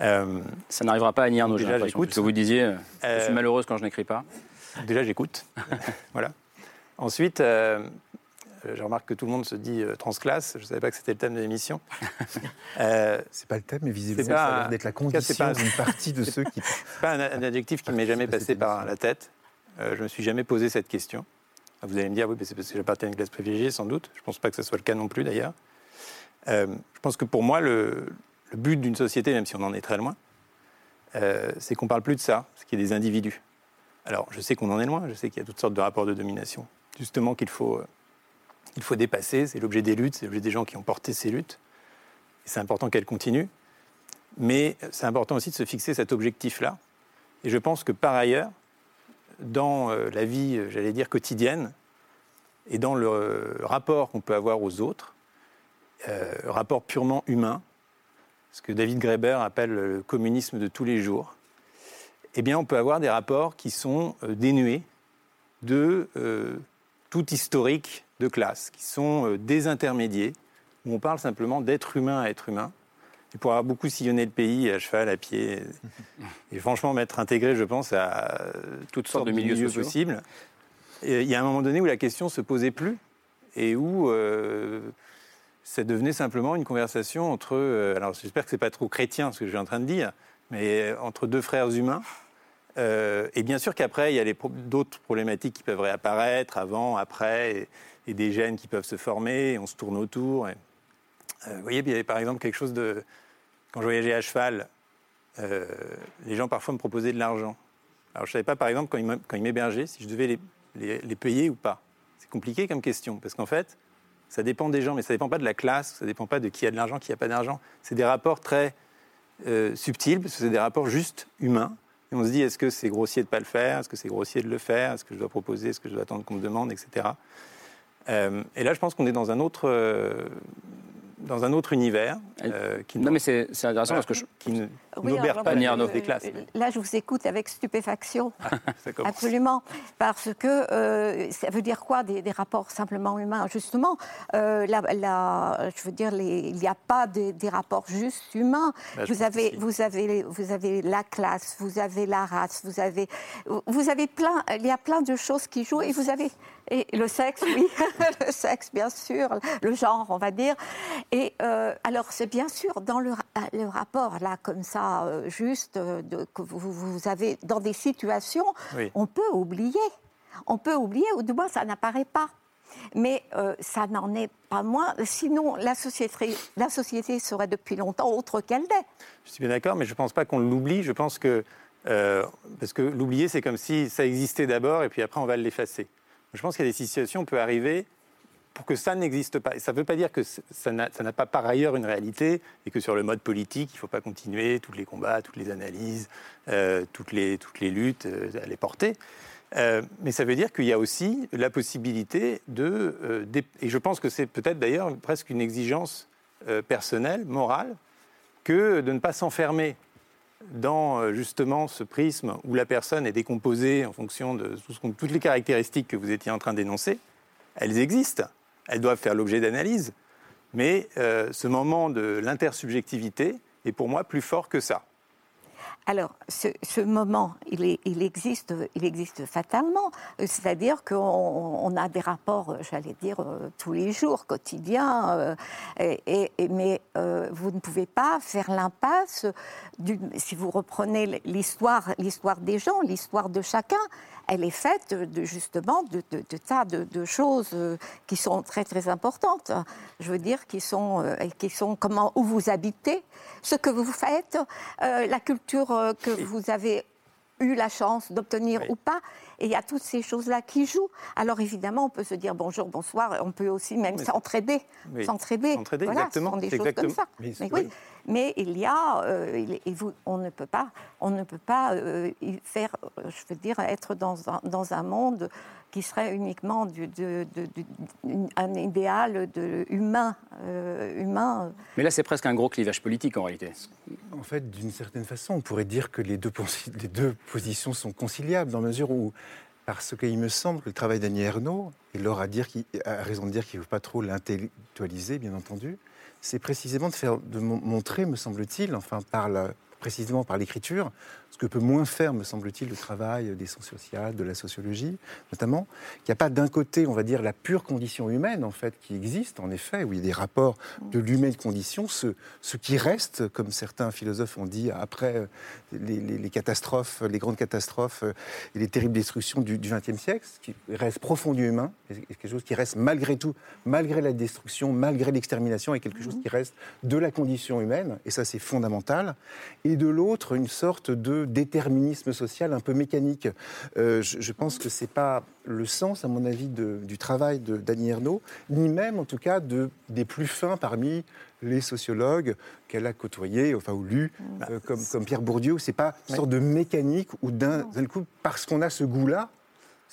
Euh, ça n'arrivera pas à Arnaud, déjà, j'écoute. Que vous disiez, euh, je suis malheureuse quand je n'écris pas. Déjà, j'écoute. voilà. Ensuite, euh, je remarque que tout le monde se dit transclasse. Je ne savais pas que c'était le thème de l'émission. euh, c'est pas le thème, mais visiblement, ça a l'air d'être la condition d'une partie de ceux qui. C'est pas un, adjectif qui m'est jamais passé par la tête. je ne me suis jamais posé cette question. Vous allez me dire, oui, c'est parce que j'appartiens à une classe privilégiée, sans doute. Je ne pense pas que ce soit le cas non plus, d'ailleurs. je pense que pour moi, le, le but d'une société, même si on en est très loin, euh, c'est qu'on parle plus de ça, ce qui est des individus. Alors, je sais qu'on en est loin, je sais qu'il y a toutes sortes de rapports de domination, justement qu'il faut, euh, faut dépasser, c'est l'objet des luttes, c'est l'objet des gens qui ont porté ces luttes, et c'est important qu'elles continuent, mais c'est important aussi de se fixer cet objectif-là, et je pense que par ailleurs, dans euh, la vie, j'allais dire, quotidienne, et dans le rapport qu'on peut avoir aux autres, rapport purement humain, ce que David Graeber appelle le communisme de tous les jours, eh bien, on peut avoir des rapports qui sont euh, dénués de euh, tout historique de classe, qui sont euh, désintermédiés, où on parle simplement d'être humain à être humain. Et pour avoir beaucoup sillonné le pays à cheval, à pied, et franchement m'être intégré, je pense, à euh, toutes sortes de milieux, possibles, il y a un moment donné où la question se posait plus et où ça devenait simplement une conversation entre. euh, alors j'espère que c'est pas trop chrétien ce que je suis en train de dire, mais euh, entre deux frères humains. Euh, et bien sûr qu'après, il y a d'autres problématiques qui peuvent réapparaître avant, après, et, des gènes qui peuvent se former, on se tourne autour. vous voyez, il y avait par exemple quelque chose de. Quand je voyageais à cheval, les gens parfois me proposaient de l'argent. Alors je ne savais pas, par exemple, quand ils m'hébergeaient, si je devais les payer ou pas. C'est compliqué comme question, parce qu'en fait, ça dépend des gens, mais ça ne dépend pas de la classe, ça ne dépend pas de qui a de l'argent, qui n'a pas d'argent. C'est des rapports très euh, subtils, parce que c'est des rapports juste humains. Et on se dit, est-ce que c'est grossier de ne pas le faire? Est-ce que c'est grossier de le faire? Est-ce que je dois proposer? Est-ce que je dois attendre qu'on me demande, etc. Euh, et là, je pense qu'on est dans un autre, euh, dans un autre univers euh, qui Non, mais c'est c'est intéressant Voilà, parce que je... qui ne Oui, n'obère pas euh, des classes. Là, je vous écoute avec stupéfaction. Commence. Absolument. Parce que euh, ça veut dire quoi des, des rapports simplement humains? Justement, euh, la- la- je veux dire, les- il n'y a pas des, des rapports juste humains. Bah, vous, avez, si. vous, avez, vous avez la classe, vous avez la race, vous avez, vous avez plein, il y a plein de choses qui jouent et vous avez. Et le sexe, oui, le sexe, bien sûr, le genre, on va dire. Et euh, alors, c'est bien sûr dans le, le rapport, là, comme ça, euh, juste, euh, de- que vous, vous avez dans des situations, Oui. on peut oublier. On peut oublier, ou du moins, ça n'apparaît pas. Mais euh, ça n'en est pas moins. Sinon, la société, la société serait depuis longtemps autre qu'elle n'est. Je suis bien d'accord, mais je ne pense pas qu'on l'oublie. Je pense que. euh, parce que l'oublier, c'est comme si ça existait d'abord et puis après, on va l'effacer. Je pense qu'il y a des situations où on peut arriver pour que ça n'existe pas. Ça ne veut pas dire que ça n'a pas par ailleurs une réalité et que sur le mode politique, il ne faut pas continuer tous les combats, toutes les analyses, euh, toutes, les, toutes les luttes euh, à les porter. Euh, mais ça veut dire qu'il y a aussi la possibilité de... et je pense que c'est peut-être d'ailleurs presque une exigence personnelle, morale, que de ne pas s'enfermer dans justement ce prisme où la personne est décomposée en fonction de toutes les caractéristiques que vous étiez en train d'énoncer. Elles existent, elles doivent faire l'objet d'analyse, mais euh, ce moment de l'intersubjectivité est pour moi plus fort que ça. Alors, ce, moment, il, existe, il existe fatalement. C'est-à-dire qu'on on a des rapports, j'allais dire, euh, tous les jours, quotidiens. euh, mais euh, vous ne pouvez pas faire l'impasse. Si vous reprenez l'histoire, l'histoire des gens, l'histoire de chacun, elle est faite de, justement de, tas de, choses qui sont très très importantes. Je veux dire, qui sont, qui sont comment où vous habitez, ce que vous faites, la culture euh, que vous avez eu la chance d'obtenir ou pas. Et il y a toutes ces choses-là qui jouent. Alors évidemment, on peut se dire bonjour, bonsoir. On peut aussi même s'entraider. Oui. S'entraider. Voilà, exactement, Ce sont des choses exactement. comme ça. Mais Mais, c'est- oui. Mais il y a, euh, il- et vous, on ne peut pas, on ne peut pas euh, y faire, je veux dire, être dans un, dans un monde qui serait uniquement du, de- de- du- un idéal de humain, euh, humain. Mais là, c'est presque un gros clivage politique en réalité. En fait, d'une certaine façon, on pourrait dire que les deux, posi- les deux positions sont conciliables dans la mesure où, parce qu'il me semble que le travail d'Annie Ernaux, et Laure a, dire a raison de dire qu'il ne faut pas trop l'intellectualiser, bien entendu, c'est précisément de, faire, de mon- montrer, me semble-t-il, enfin par précisément par l'écriture, ce que peut moins faire, me semble-t-il, le travail des sciences sociales, de la sociologie, notamment, qu'il n'y a pas d'un côté, on va dire, la pure condition humaine, en fait, qui existe, en effet, où il y a des rapports de l'humaine condition, ce, qui reste, comme certains philosophes ont dit, après euh, les, les- catastrophes, les grandes catastrophes euh, et les terribles destructions du XXe siècle, ce qui reste profondément humain, quelque chose qui reste malgré tout, malgré la destruction, malgré l'extermination, et quelque chose qui reste de la condition humaine, et ça c'est fondamental. Et de l'autre une sorte de déterminisme social un peu mécanique. Euh, je, pense que ce n'est pas le sens, à mon avis, du travail de Dany Ernaud, ni même en tout cas de, des plus fins parmi les sociologues qu'elle a côtoyés, enfin, ou lus, euh, comme, comme, Pierre Bourdieu. Ce n'est pas une sorte de mécanique où d'un coup, parce qu'on a ce goût-là,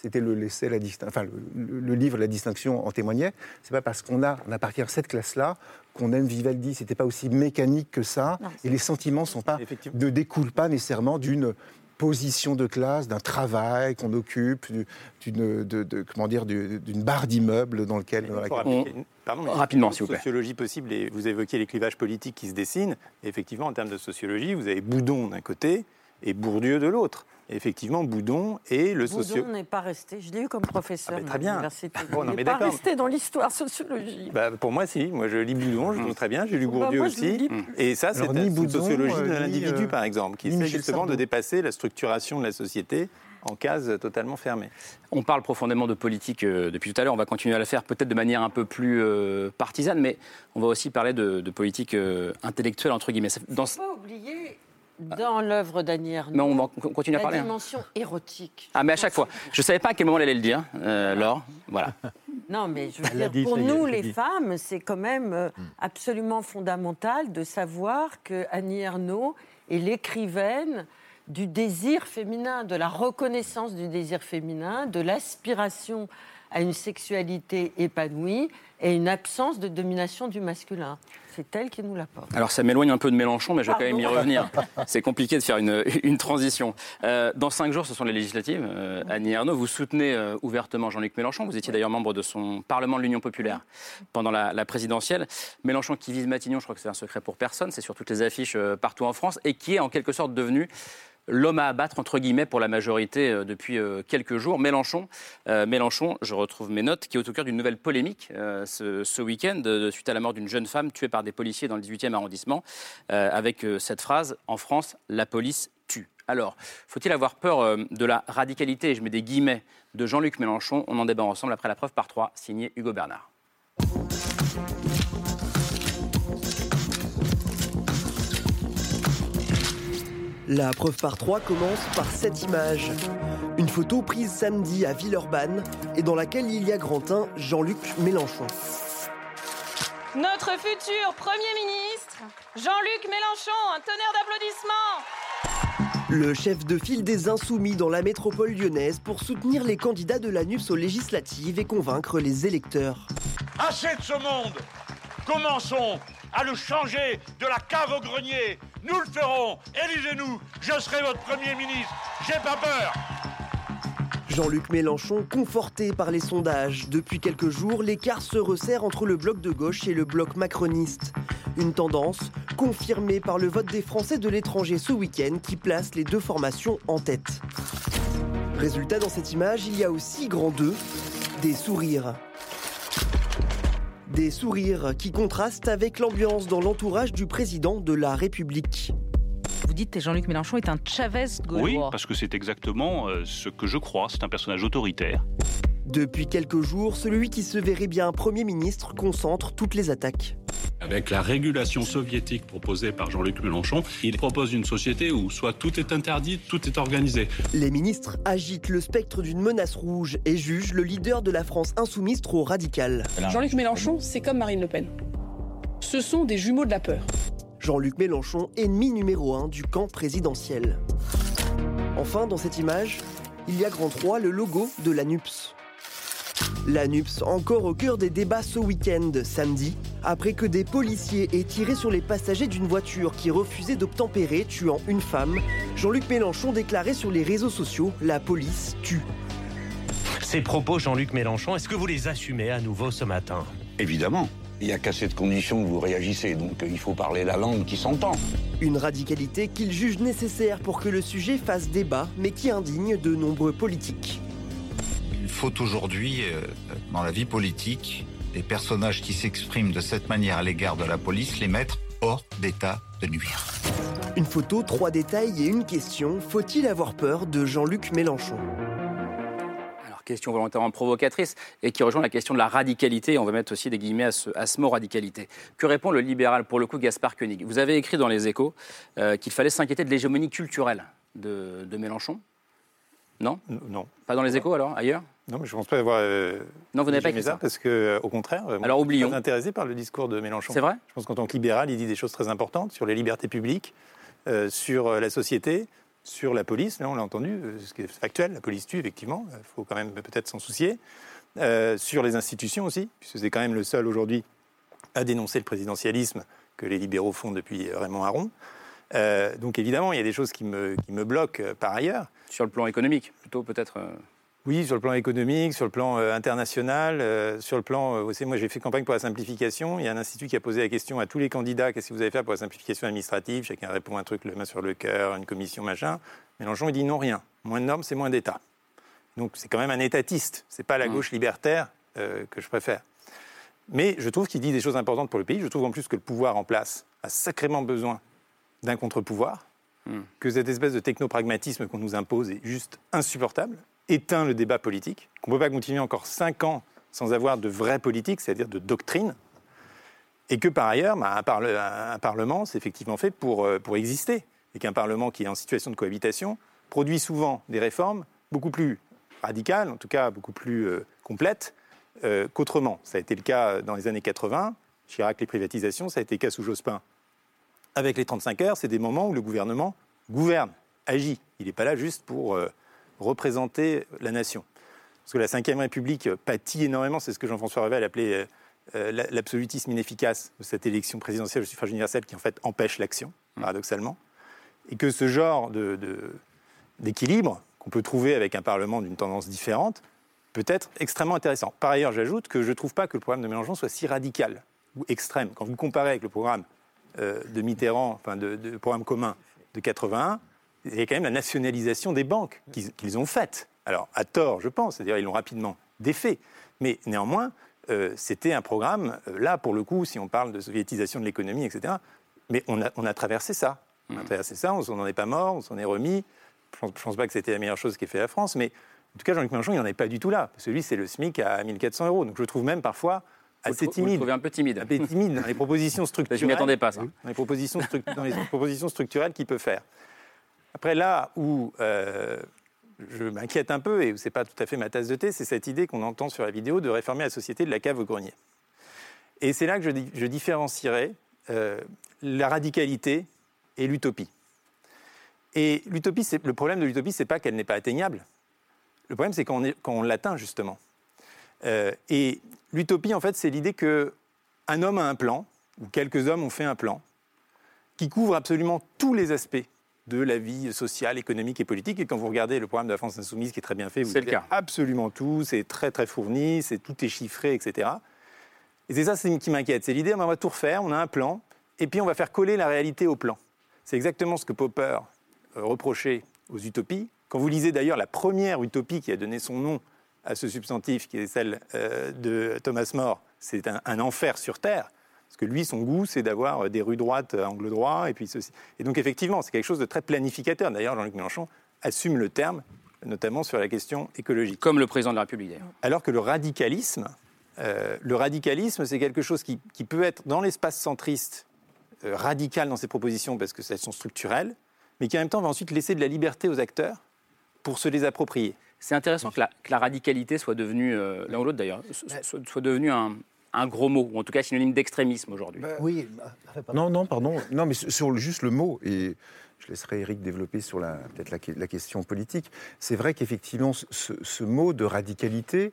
c'était le, la enfin, le, livre La distinction en témoignait. C'est pas parce qu'on a, on appartient à cette classe-là qu'on aime Vivaldi. C'était pas aussi mécanique que ça. et les sentiments sont pas, ne découlent pas nécessairement d'une position de classe, d'un travail qu'on occupe, d'une, de, comment dire, d'une barre d'immeuble dans lequel. Pardon, rapidement, s'il vous plaît. Sociologie possible, et vous évoquiez les clivages politiques qui se dessinent. effectivement, en termes de sociologie, vous avez Boudon d'un côté et Bourdieu de l'autre effectivement, Boudon et le socio... Boudon n'est pas resté. Je l'ai eu comme professeur ah, très bien. Bon, il n'est pas resté dans l'histoire sociologie. Bah, pour moi, si. Moi, je lis Boudon, je le très bien. J'ai lu bah, Bourdieu aussi. Et ça, c'est une sociologie de euh, l'individu, euh, par exemple, qui essaie justement de dépasser la structuration de la société en case totalement fermée. On parle profondément de politique euh, depuis tout à l'heure, on va continuer à le faire peut-être de manière un peu plus partisane, mais on va aussi parler de, politique intellectuelle, entre guillemets. Dans... Oublier dans l'œuvre d'Annie Mais on va continuer à parler. La dimension érotique. Ah, mais à chaque fois. Je ne savais pas à quel moment elle allait le dire, euh, Laure. Voilà. Non, mais je veux dire, pour nous, les femmes, c'est quand même euh, hmm. absolument fondamental de savoir que Annie Ernaux est l'écrivaine du désir féminin, de la reconnaissance du désir féminin, de l'aspiration à une sexualité épanouie et une absence de domination du masculin. C'est elle qui nous l'apporte. Alors ça m'éloigne un peu de Mélenchon, mais je vais quand même y revenir. C'est compliqué de faire une, une transition. Euh, dans cinq jours, ce sont les législatives. Euh, Annie Ernaux, vous soutenez euh, ouvertement Jean-Luc Mélenchon. Vous étiez d'ailleurs membre de son Parlement de l'Union populaire pendant la, la, présidentielle. Mélenchon qui vise Matignon, je crois que c'est un secret pour personne. C'est sur toutes les affiches partout en France et qui est en quelque sorte devenu l'homme à abattre, entre guillemets, pour la majorité euh, depuis euh, quelques jours. Mélenchon, euh, Mélenchon, je retrouve mes notes, qui est au cœur d'une nouvelle polémique ce, week-end, suite à la mort d'une jeune femme tuée par des policiers dans le 18e arrondissement, avec cette phrase En France, la police tue. Alors, faut-il avoir peur de la radicalité, je mets des guillemets, de Jean-Luc Mélenchon? On en débat ensemble après la preuve par trois, signé Hugo Bernard. La preuve par trois commence par cette image. Une photo prise samedi à Villeurbanne et dans laquelle il y a Grantin Jean-Luc Mélenchon. Notre futur Premier ministre, Jean-Luc Mélenchon, un tonnerre d'applaudissements Le chef de file des Insoumis dans la métropole lyonnaise pour soutenir les candidats de l'ANUPS aux législatives et convaincre les électeurs. Assez de ce monde Commençons à le changer de la cave au grenier nous le ferons. Élisez-nous. Je serai votre Premier ministre. J'ai pas peur. Jean-Luc Mélenchon, conforté par les sondages. Depuis quelques jours, l'écart se resserre entre le bloc de gauche et le bloc macroniste. Une tendance confirmée par le vote des Français de l'étranger ce week-end qui place les deux formations en tête. Résultat, dans cette image, il y a aussi grand deux, des sourires. Des sourires qui contrastent avec l'ambiance dans l'entourage du président de la République. Vous dites que Jean-Luc Mélenchon est un Chavez gaulois. Oui, parce que c'est exactement euh, ce que je crois. C'est un personnage autoritaire. Depuis quelques jours, celui qui se verrait bien Premier ministre concentre toutes les attaques. Avec la régulation soviétique proposée par Jean-Luc Mélenchon, il propose une société où soit tout est interdit, tout est organisé. Les ministres agitent le spectre d'une menace rouge et jugent le leader de la France insoumise trop radical. Jean-Luc Mélenchon, c'est comme Marine Le Pen. Ce sont des jumeaux de la peur. Jean-Luc Mélenchon, ennemi numéro un du camp présidentiel. Enfin, dans cette image, il y a grand 3 le logo de l'ANUPS. L'ANUPS encore au cœur des débats ce week-end, samedi, après que des policiers aient tiré sur les passagers d'une voiture qui refusait d'obtempérer, tuant une femme. Jean-Luc Mélenchon déclarait sur les réseaux sociaux La police tue. Ces propos, Jean-Luc Mélenchon, est-ce que vous les assumez à nouveau ce matin? Évidemment. Il n'y a qu'à cette condition que vous réagissez, donc il faut parler la langue qui s'entend. Une radicalité qu'il juge nécessaire pour que le sujet fasse débat, mais qui indigne de nombreux politiques faut aujourd'hui, euh, dans la vie politique, les personnages qui s'expriment de cette manière à l'égard de la police, les mettre hors d'état de nuire. Une photo, trois détails et une question. Faut-il avoir peur de Jean-Luc Mélenchon? Alors question volontairement provocatrice, et qui rejoint la question de la radicalité. On va mettre aussi des guillemets à ce, à ce mot radicalité. Que répond le libéral, pour le coup, Gaspard Koenig? Vous avez écrit dans Les Échos euh, qu'il fallait s'inquiéter de l'hégémonie culturelle de, de Mélenchon. Non Non. Pas dans Les Échos alors Ailleurs Non, mais je ne pense pas avoir. euh, Non, vous n'avez pas écrit ça Parce que, euh, au contraire, euh, moi, Alors, je suis oublions. intéressé par le discours de Mélenchon. C'est vrai Je pense qu'en tant que libéral, il dit des choses très importantes sur les libertés publiques, sur la société, sur la police. Là, on l'a entendu, ce qui est factuel. La police tue, effectivement. Il faut quand même peut-être s'en soucier. Sur les institutions aussi, puisque c'est quand même le seul aujourd'hui à dénoncer le présidentialisme que les libéraux font depuis Raymond Aron. Euh, donc évidemment, il y a des choses qui me, qui me bloquent euh, par ailleurs. Sur le plan économique, plutôt peut-être euh, Oui, sur le plan économique, sur le plan euh, international, euh, sur le plan. euh, vous savez, moi, j'ai fait campagne pour la simplification. Il y a un institut qui a posé la question à tous les candidats qu'est-ce que vous allez faire pour la simplification administrative? Chacun répond un truc, le main sur le cœur, une commission, machin. Mélenchon, il dit non, rien. Moins de normes, c'est moins d'État. Donc, c'est quand même un étatiste. C'est pas la gauche libertaire que je préfère. Mais je trouve qu'il dit des choses importantes pour le pays. Je trouve en plus que le pouvoir en place a sacrément besoin d'un contre-pouvoir que cette espèce de technopragmatisme qu'on nous impose est juste insupportable, éteint le débat politique, qu'on ne peut pas continuer encore cinq ans sans avoir de vraie politique, c'est-à-dire de doctrine, et que par ailleurs, bah, un, parle- un Parlement, c'est effectivement fait pour, euh, pour exister, et qu'un Parlement qui est en situation de cohabitation produit souvent des réformes beaucoup plus radicales, en tout cas beaucoup plus euh, complètes, euh, qu'autrement. Ça a été le cas dans les années 80, Chirac, les privatisations, ça a été le cas sous Jospin avec les 35 heures, c'est des moments où le gouvernement gouverne, agit. Il n'est pas là juste pour euh, représenter la nation. Parce que la Ve République pâtit énormément, c'est ce que Jean-François Revel appelait euh, euh, la- l'absolutisme inefficace de cette élection présidentielle au suffrage universel qui en fait empêche l'action, paradoxalement. Et que ce genre de- de- d'équilibre qu'on peut trouver avec un Parlement d'une tendance différente peut être extrêmement intéressant. Par ailleurs, j'ajoute que je ne trouve pas que le programme de Mélenchon soit si radical ou extrême. Quand vous comparez avec le programme de Mitterrand, enfin de, de programme commun de 81, il y a quand même la nationalisation des banques qu'ils ont faite. Alors, à tort, je pense, c'est-à-dire ils l'ont rapidement défait. Mais néanmoins, euh, c'était un programme, euh, là, pour le coup, si on parle de soviétisation de l'économie, etc., mais on a, on a traversé ça. On a traversé ça, on n'en est pas mort, on s'en est remis. Je je pense pas que c'était la meilleure chose qu'ait fait la France, mais en tout cas, Jean-Luc Mélenchon, il n'en est pas du tout là. Parce que lui, c'est le SMIC à 1400 euros. Donc je trouve même parfois assez le- vous le timide. trouvez un peu timide. Un peu timide dans les propositions structurelles. Je m'y attendais pas, ça. Dans les propositions, dans les propositions structurelles qu'il peut faire. Après, là où euh, je m'inquiète un peu, et où ce n'est pas tout à fait ma tasse de thé, c'est cette idée qu'on entend sur la vidéo de réformer la société de la cave au grenier. Et c'est là que je, je différencierai euh, la radicalité et l'utopie. Et l'utopie, le problème de l'utopie, c'est pas qu'elle n'est pas atteignable. Le problème, c'est quand on, est- quand on l'atteint, justement. Euh, et l'utopie, en fait, c'est l'idée que un homme a un plan, ou quelques hommes ont fait un plan, qui couvre absolument tous les aspects de la vie sociale, économique et politique. Et quand vous regardez le programme de la France Insoumise, qui est très bien fait, vous avez absolument tout, c'est très très fourni, c'est tout est chiffré, etc. Et c'est ça qui m'inquiète. C'est l'idée, on va tout refaire, on a un plan, et puis on va faire coller la réalité au plan. C'est exactement ce que Popper euh, reprochait aux utopies. Quand vous lisez d'ailleurs la première utopie qui a donné son nom à ce substantif, qui est celle euh, de Thomas More, c'est un, un enfer sur Terre. Parce que lui, son goût, c'est d'avoir des rues droites à angle droit, et puis ceci. Et donc, effectivement, c'est quelque chose de très planificateur. D'ailleurs, Jean-Luc Mélenchon assume le terme, notamment sur la question écologique. Comme le président de la République, d'ailleurs. Alors que le radicalisme, euh, le radicalisme, c'est quelque chose qui, qui peut être dans l'espace centriste euh, radical dans ses propositions parce que elles sont structurelles, mais qui en même temps va ensuite laisser de la liberté aux acteurs pour se les approprier. C'est intéressant que la, que la radicalité soit devenue, euh, l'un ou l'autre d'ailleurs, so- soit, soit devenue un, un gros mot, ou en tout cas synonyme d'extrémisme aujourd'hui. Oui. Non, non, pardon. Non, mais sur juste le mot, et je laisserai Eric développer sur la, peut-être la, que- la question politique. C'est vrai qu'effectivement, ce, ce mot de radicalité,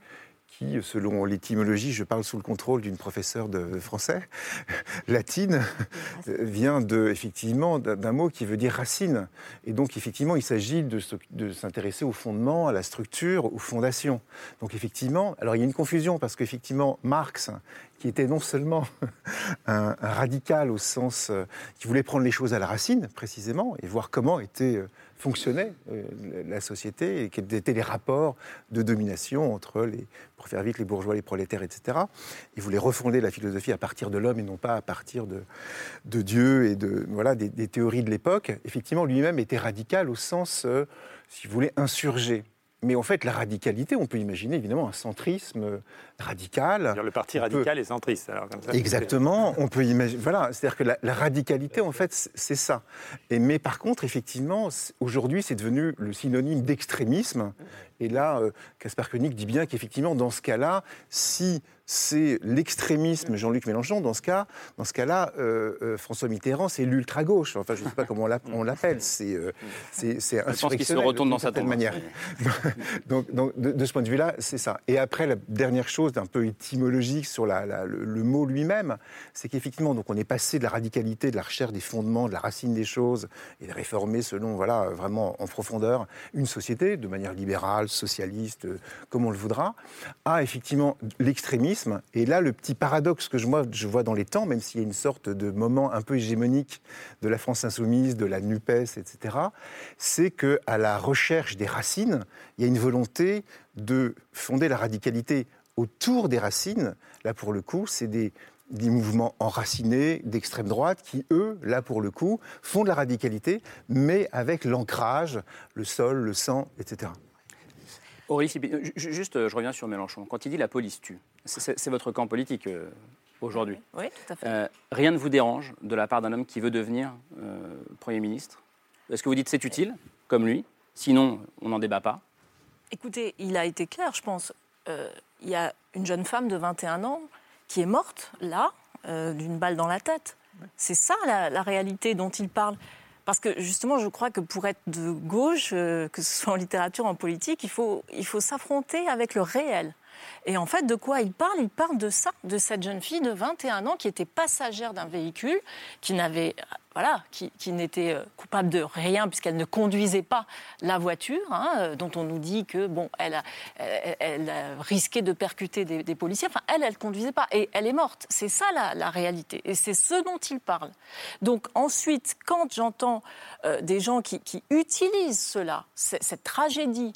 qui, selon l'étymologie, je parle sous le contrôle d'une professeure de français latine, vient de, effectivement d'un mot qui veut dire racine. Et donc, effectivement, il s'agit de, se- de s'intéresser au fondement, à la structure, aux fondations. Donc, effectivement, alors il y a une confusion parce qu'effectivement, Marx, qui était non seulement un, un radical au sens euh, qui voulait prendre les choses à la racine, précisément, et voir comment était, euh, fonctionnait euh, la société et quels étaient les rapports de domination entre, les, pour faire vite, les bourgeois, les prolétaires, etc. Il voulait refonder la philosophie à partir de l'homme et non pas à partir de, de Dieu et de, voilà, des, des théories de l'époque. Effectivement, lui-même était radical au sens, euh, si vous voulez, insurgé. mais en fait, la radicalité, on peut imaginer évidemment un centrisme radical. Le parti radical peut- est centriste. Alors, comme ça, Exactement, on peut imaginer. Voilà, c'est-à-dire que la, la radicalité, en fait, c'est ça. Et, mais par contre, effectivement, aujourd'hui, c'est devenu le synonyme d'extrémisme. Et là, euh, Caspar Koenig dit bien qu'effectivement, dans ce cas-là, si c'est l'extrémisme Jean-Luc Mélenchon, dans ce cas, dans ce cas-là, euh, euh, François Mitterrand, c'est l'ultra-gauche. Enfin, je ne sais pas comment on l'app- on l'appelle. C'est euh, c'est Je pense qu'il se retourne dans sa tombe. manière. donc, donc, de, de ce point de vue-là, c'est ça. Et après, la dernière chose un peu étymologique sur le, mot lui-même, c'est qu'effectivement, donc on est passé de la radicalité, de la recherche des fondements, de la racine des choses, et de réformer selon, voilà, vraiment en profondeur, une société de manière libérale, socialiste, euh, comme on le voudra, à effectivement l'extrémisme. Et là, le petit paradoxe que je, je vois dans les temps, même s'il y a une sorte de moment un peu hégémonique de la France insoumise, de la NUPES, etc., c'est qu'à la recherche des racines, il y a une volonté de fonder la radicalité autour des racines. Là, pour le coup, c'est des, des mouvements enracinés d'extrême droite qui, eux, là, pour le coup, font de la radicalité, mais avec l'ancrage, le sol, le sang, etc. Aurélie juste, euh, je reviens sur Mélenchon. Quand il dit la police tue, c'est- votre camp politique euh, aujourd'hui. Oui, tout à fait. Euh, rien ne vous dérange de la part d'un homme qui veut devenir euh, Premier ministre? Est-ce que vous dites c'est utile, comme lui? Sinon, on n'en débat pas. Écoutez, il a été clair, je pense. Il y a une jeune femme de 21 ans qui est morte, là, euh, d'une balle dans la tête. C'est ça la, la réalité dont il parle. Parce que justement, je crois que pour être de gauche, euh, que ce soit en littérature, en politique, il faut, il faut s'affronter avec le réel. Et en fait, de quoi il parle? Il parle de ça, de cette jeune fille de 21 ans qui était passagère d'un véhicule, qui n'avait, voilà, qui, qui n'était euh, coupable de rien puisqu'elle ne conduisait pas la voiture, hein, euh, dont on nous dit que bon, elle a, risqué de percuter des, policiers. Enfin, elle, elle conduisait pas et elle est morte. C'est ça la, réalité et c'est ce dont il parle. Donc ensuite, quand j'entends euh, des gens qui, qui utilisent cela, cette tragédie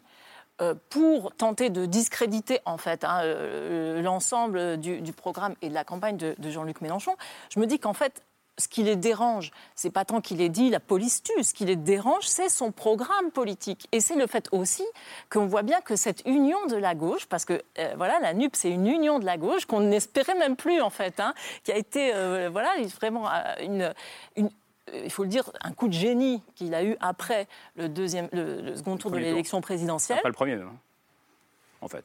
pour tenter de discréditer en fait hein, euh, l'ensemble du, programme et de la campagne de, Jean-Luc Mélenchon, je me dis qu'en fait, ce qui les dérange, c'est pas tant qu'il ait dit la police tue, ce qui les dérange, c'est son programme politique. Et c'est le fait aussi qu'on voit bien que cette union de la gauche, parce que euh, voilà, la NUP, c'est une union de la gauche qu'on n'espérait même plus en fait, hein, qui a été euh, voilà vraiment euh, une, euh, il faut le dire, un coup de génie qu'il a eu après le, deuxième, le, le second tour de Premier l'élection présidentielle. Pas le premier même, hein, en fait.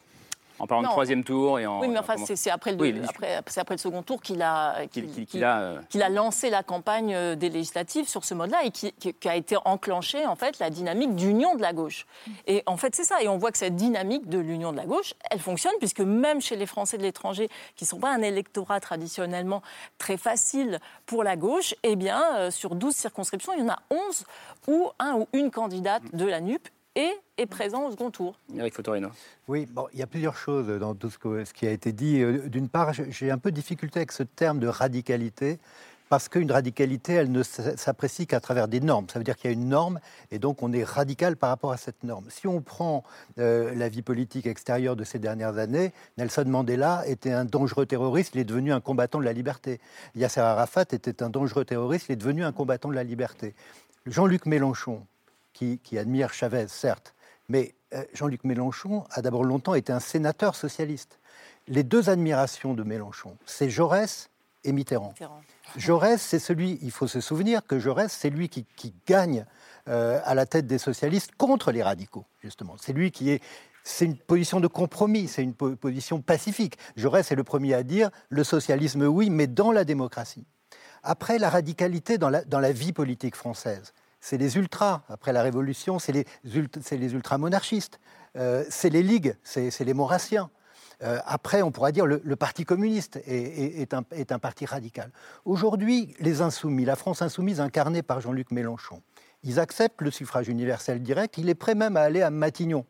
En parlant Non. de troisième tour et en. Oui, mais en enfin, c'est c'est après, le, Oui, après, c'est après le second tour qu'il a, Qu'il- qu'il- qu'il- qu'il- qu'il a, euh, qu'il a lancé la campagne euh, des législatives sur ce mode-là et qui, qui- qui a été enclenchée, en fait, la dynamique d'union de la gauche. Et en fait, c'est ça. Et on voit que cette dynamique de l'union de la gauche, elle fonctionne, puisque même chez les Français de l'étranger, qui ne sont pas un électorat traditionnellement très facile pour la gauche, eh bien, euh, sur 12 circonscriptions, il y en a 11 où un ou une candidate de la NUP est, est présent au second tour. Eric Fotorino. Oui, bon, il y a plusieurs choses dans tout ce, que- ce qui a été dit. Euh, D'une part, j'ai- un peu de difficulté avec ce terme de radicalité, parce qu'une radicalité, elle ne s'apprécie qu'à travers des normes. Ça veut dire qu'il y a une norme, et donc on est radical par rapport à cette norme. Si on prend euh, la vie politique extérieure de ces dernières années, Nelson Mandela était un dangereux terroriste, il est devenu un combattant de la liberté. Yasser Arafat était un dangereux terroriste, il est devenu un combattant de la liberté. Jean-Luc Mélenchon, qui, qui admire Chavez, certes, mais euh, Jean-Luc Mélenchon a d'abord longtemps été un sénateur socialiste. Les deux admirations de Mélenchon, c'est Jaurès et Mitterrand. Jaurès, c'est celui, il faut se souvenir que Jaurès, c'est lui qui, qui gagne euh, à la tête des socialistes contre les radicaux, justement. C'est lui qui est. C'est une position de compromis, c'est une po- position pacifique. Jaurès est le premier à dire le socialisme, oui, mais dans la démocratie. Après, la radicalité dans la, dans la vie politique française, c'est les ultras. Après la Révolution, c'est les, les ultramonarchistes. Euh, c'est les ligues, c'est les maurassiens. Euh, après, on pourra dire le, le Parti communiste est, est- est un, est un parti radical. Aujourd'hui, les insoumis, la France insoumise incarnée par Jean-Luc Mélenchon, ils acceptent le suffrage universel direct. Il est prêt même à aller à Matignon.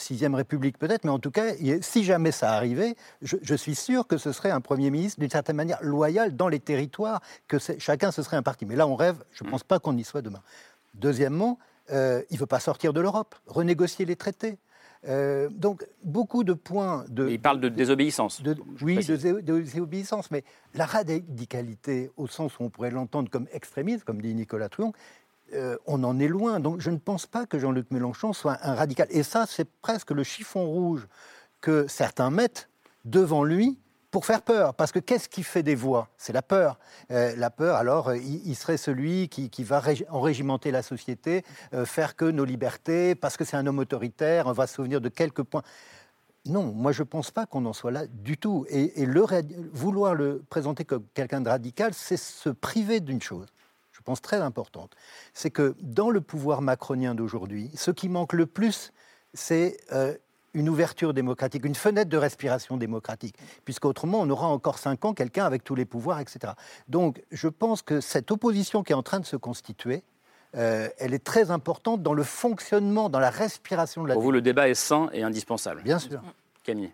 Sixième République peut-être, mais en tout cas, si jamais ça arrivait, je, je suis sûr que ce serait un Premier ministre d'une certaine manière loyal dans les territoires, que chacun ce serait un parti. Mais là, on rêve, je ne pense pas qu'on y soit demain. Deuxièmement, euh, il ne veut pas sortir de l'Europe, renégocier les traités. Euh, donc, beaucoup de points de... Il parle de désobéissance. de- oui, de, désobéissance, mais la radicalité, au sens où on pourrait l'entendre comme extrémiste, comme dit Nicolas Truon, euh, on en est loin. Donc je ne pense pas que Jean-Luc Mélenchon soit un radical. Et ça, c'est presque le chiffon rouge que certains mettent devant lui pour faire peur. Parce que qu'est-ce qui fait des voix? C'est la peur. Euh, la peur, alors, euh, il, serait celui qui, va régi- enrégimenter la société, faire que nos libertés, parce que c'est un homme autoritaire, on va se souvenir de quelques points. Non, moi je ne pense pas qu'on en soit là du tout. Et, vouloir le présenter comme quelqu'un de radical, c'est se priver d'une chose, pense très importante. C'est que dans le pouvoir macronien d'aujourd'hui, ce qui manque le plus, c'est euh, une ouverture démocratique, une fenêtre de respiration démocratique, puisqu'autrement on aura encore cinq ans quelqu'un avec tous les pouvoirs, etc. Donc je pense que cette opposition qui est en train de se constituer, euh, elle est très importante dans le fonctionnement, dans la respiration de la Pour vous, le débat est sain et indispensable. Bien sûr. Camille.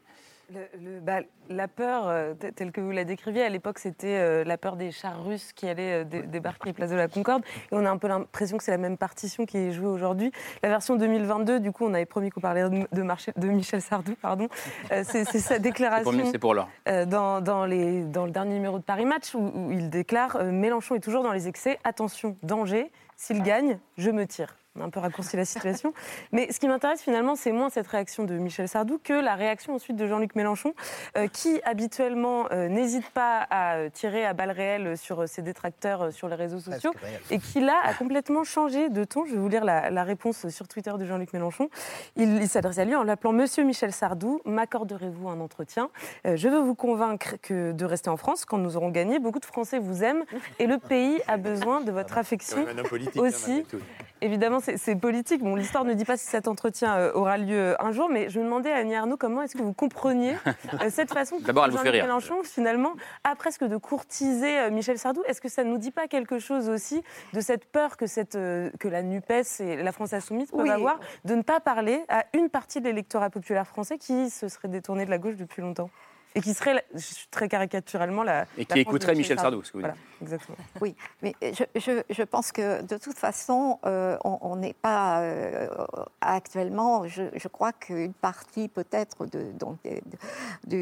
Le- le- bah, la peur, euh, telle que vous la décriviez, à l'époque, c'était euh, la peur des chars russes qui allaient euh, dé- débarquer place de la Concorde. Et on a un peu l'impression que c'est la même partition qui est jouée aujourd'hui. La version 2022, du coup, on avait promis qu'on parlait de, de Marché- de Michel Sardou, pardon. Euh, c'est sa déclaration. c'est pour l'heure. Euh, dans, dans les- dans le dernier numéro de Paris Match où, où il déclare euh, Mélenchon est toujours dans les excès, attention, danger, s'il gagne, je me tire. On a un peu raccourci la situation. Mais ce qui m'intéresse finalement, c'est moins cette réaction de Michel Sardou que la réaction ensuite de Jean-Luc Mélenchon, euh, qui habituellement euh, n'hésite pas à euh, tirer à balles réelles sur ses détracteurs sur les réseaux sociaux et qui là a complètement changé de ton. Je vais vous lire la, la réponse sur Twitter de Jean-Luc Mélenchon. Il, il s'adresse à lui en l'appelant Monsieur Michel Sardou. M'accorderez-vous un entretien? Euh, Je veux vous convaincre que de rester en France quand nous aurons gagné. Beaucoup de Français vous aiment et le pays a besoin de votre affection un homme politique, hein, aussi. Évidemment, c'est politique. Bon, l'histoire ne dit pas si cet entretien euh, aura lieu euh, un jour, mais je me demandais à Annie Arnaud comment est-ce que vous compreniez euh, cette façon que D'abord, elle vous fait Jean-Luc rire. Mélenchon, finalement, a presque de courtiser euh, Michel Sardou. Est-ce que ça ne nous dit pas quelque chose aussi de cette peur que, cette, euh, que la NUPES et la France Insoumise peuvent Oui. avoir de ne pas parler à une partie de l'électorat populaire français qui se serait détourné de la gauche depuis longtemps? Et qui serait, très caricaturalement, la. Et qui écouterait Michel Sardou, ce que vous Voilà, dites. exactement. Oui, mais je, je- je pense que de toute façon, euh, on n'est pas euh, actuellement. Je, je crois qu'une partie peut-être de, donc, de- de-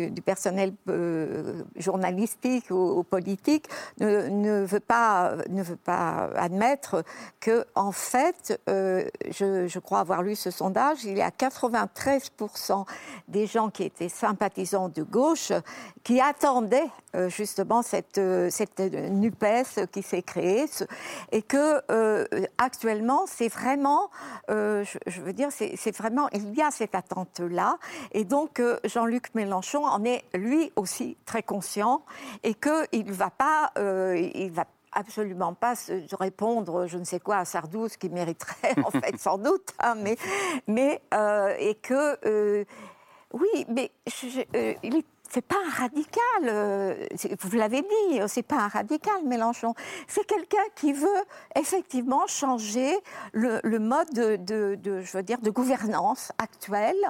du, du personnel euh, journalistique ou, ou politique ne, ne veut pas ne veut pas admettre que en fait, euh, je, je crois avoir lu ce sondage, il y a 93% des gens qui étaient sympathisants de gauche qui attendaient euh, justement cette, euh, cette NUPES qui s'est créée. Et que euh, actuellement c'est vraiment, euh, je, je veux dire, c'est vraiment, il y a cette attente-là. Et donc euh, Jean-Luc Mélenchon en est lui aussi très conscient. Et qu'il ne va pas, euh, il va absolument pas se répondre je ne sais quoi à Sardou, ce qui mériterait en fait sans doute, hein, mais, mais euh, et que euh, oui, mais je- je- euh, il est- c'est pas un radical, euh, vous l'avez dit, euh, c'est pas un radical Mélenchon. C'est quelqu'un qui veut effectivement changer le, mode de, je veux dire, de gouvernance actuelle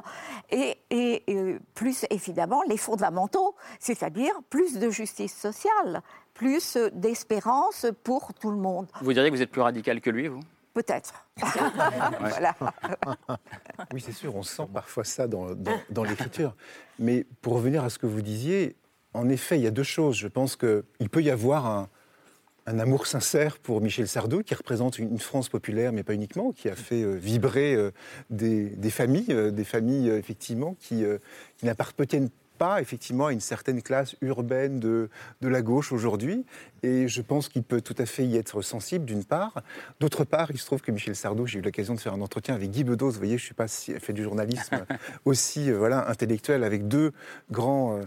et, et, plus évidemment les fondamentaux, c'est-à-dire plus de justice sociale, plus euh, d'espérance pour tout le monde. Vous diriez que vous êtes plus radical que lui, vous? Peut-être. voilà. Oui, c'est sûr, on sent parfois ça dans, dans- dans l'écriture. Mais pour revenir à ce que vous disiez, en effet, il y a deux choses. Je pense qu'il peut y avoir un, un amour sincère pour Michel Sardou, qui représente une une France populaire, mais pas uniquement, qui a fait euh, vibrer euh, des, des familles, euh, des familles euh, effectivement qui, euh, qui n'appartiennent pas effectivement à une certaine classe urbaine de, de la gauche aujourd'hui. Et je pense qu'il peut tout à fait y être sensible, d'une part. D'autre part, il se trouve que Michel Sardou, j'ai eu l'occasion de faire un entretien avec Guy Bedos, vous voyez, je ne suis pas si, fait du journalisme aussi euh, voilà, intellectuel, avec deux grands... euh,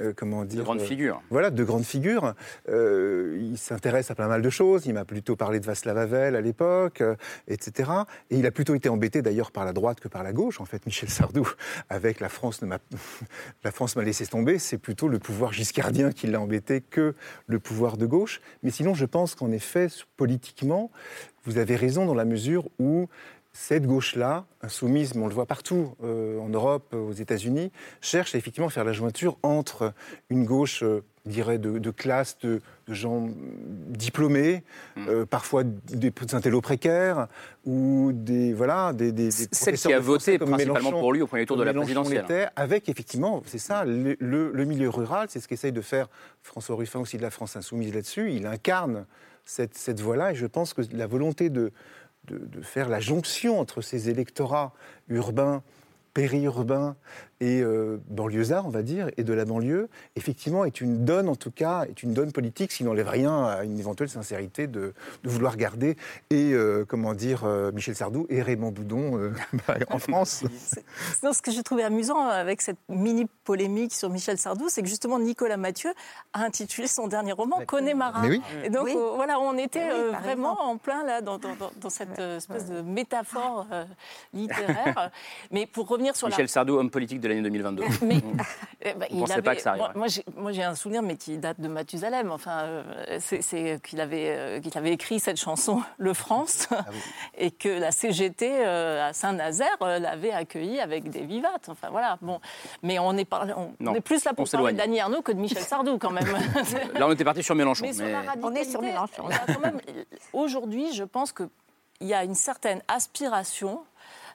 euh, comment dire grandes euh, figures. Voilà, de grandes figures. Euh, il s'intéresse à pas mal de choses. Il m'a plutôt parlé de Václav Havel à l'époque, etc. Et il a plutôt été embêté d'ailleurs par la droite que par la gauche, en fait, Michel Sardou, avec la France ne m'a la France m'a laissé tomber. C'est plutôt le pouvoir giscardien qui l'a embêté que le pouvoir de gauche. Mais sinon, je pense qu'en effet, politiquement, vous avez raison dans la mesure où cette gauche-là, insoumise, mais on le voit partout, euh, en Europe, aux États-Unis, cherche à effectivement faire la jointure entre une gauche, euh, dirais, de, de classe, de, de gens diplômés, euh, parfois des intellos précaires, ou des, voilà, des, des, des Celle qui a voté principalement pour lui au premier tour de la présidentielle. avec effectivement, c'est ça, le, le- le milieu rural, c'est ce qu'essaye de faire François Ruffin aussi de la France insoumise là-dessus. Il incarne cette, cette voie-là. Et je pense que la volonté de, de, faire la jonction entre ces électorats urbains périurbain et euh, banlieusard, on va dire, et de la banlieue, effectivement, est une donne, en tout cas, est une donne politique, s'il n'enlève rien à une éventuelle sincérité de, de vouloir garder, et, euh, comment dire, euh, Michel Sardou et Raymond Boudon euh, en France. Non, ce que j'ai trouvé amusant avec cette mini polémique sur Michel Sardou, c'est que justement Nicolas Mathieu a intitulé son dernier roman Connemara. Oui. Et donc Oui. euh, voilà, on était Oui, euh, vraiment exemple. en plein là dans, dans- dans- dans cette espèce de métaphore euh, littéraire. Mais pour revenir sur la Michel Sardou, homme politique de l'année 2022. mais eh ben, On pensait pas que ça moi, arriverait. moi, j'ai- moi, j'ai un souvenir, mais qui date de Mathusalem. Enfin, euh, c'est c'est qu'il avait, euh, qu'il avait écrit cette chanson Le France Ah et que la CGT euh, à Saint-Nazaire euh, l'avait accueilli avec des vivates. Enfin voilà. Bon, mais on est, parlé- on, Non, est plus là pour parler d'Annie Arnaud que de Michel Sardou quand même. Là, on était parti sur Mélenchon. Mais sur mais- la radicalité, On est sur Mélenchon. Aujourd'hui, je pense qu'il y a une certaine aspiration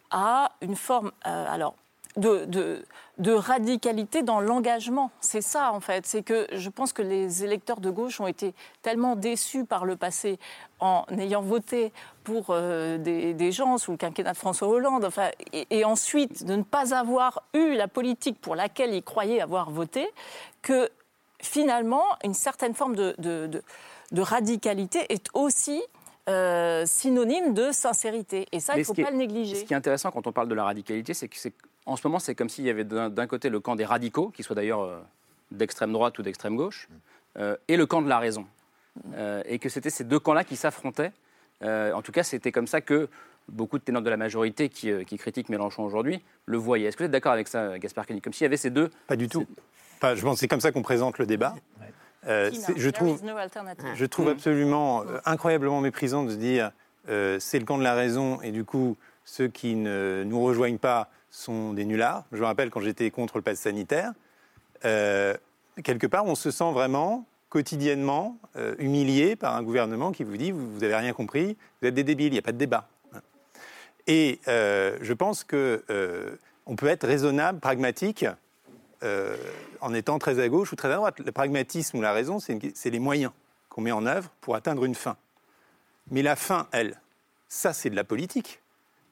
à une forme, euh, alors, de, de- de radicalité dans l'engagement. C'est ça, en fait. C'est que je pense que les électeurs de gauche ont été tellement déçus par le passé en ayant voté pour euh, des, des gens sous le quinquennat de François Hollande, enfin, et, et ensuite de ne pas avoir eu la politique pour laquelle ils croyaient avoir voté, que finalement, une certaine forme de, radicalité est aussi euh, synonyme de sincérité. Et ça, il ne faut est- pas le négliger. Ce qui est intéressant quand on parle de la radicalité, c'est que c'est en ce moment, c'est comme s'il y avait d'un côté le camp des radicaux, qui soit d'ailleurs euh, d'extrême droite ou d'extrême gauche, euh, et le camp de la raison. Euh, et que c'était ces deux camps-là qui s'affrontaient. Euh, en tout cas, c'était comme ça que beaucoup de ténors de la majorité qui, euh, qui critiquent Mélenchon aujourd'hui le voyaient. Est-ce que vous êtes d'accord avec ça, Gaspard Koenig? Comme s'il y avait ces deux. Pas du tout. Enfin, je pense que c'est comme ça qu'on présente le débat. Euh, je trouve, no je trouve absolument incroyablement méprisant de se dire euh, c'est le camp de la raison et du coup ceux qui ne nous rejoignent pas sont des nullards. Je me rappelle quand j'étais contre le pass sanitaire, euh, quelque part on se sent vraiment quotidiennement euh, humilié par un gouvernement qui vous dit vous n'avez rien compris, vous êtes des débiles, il n'y a pas de débat. Et euh, je pense que on peut être raisonnable, pragmatique, en étant très à gauche ou très à droite. Le pragmatisme ou la raison, c'est les moyens qu'on met en œuvre pour atteindre une fin. Mais la fin, elle, ça, c'est de la politique.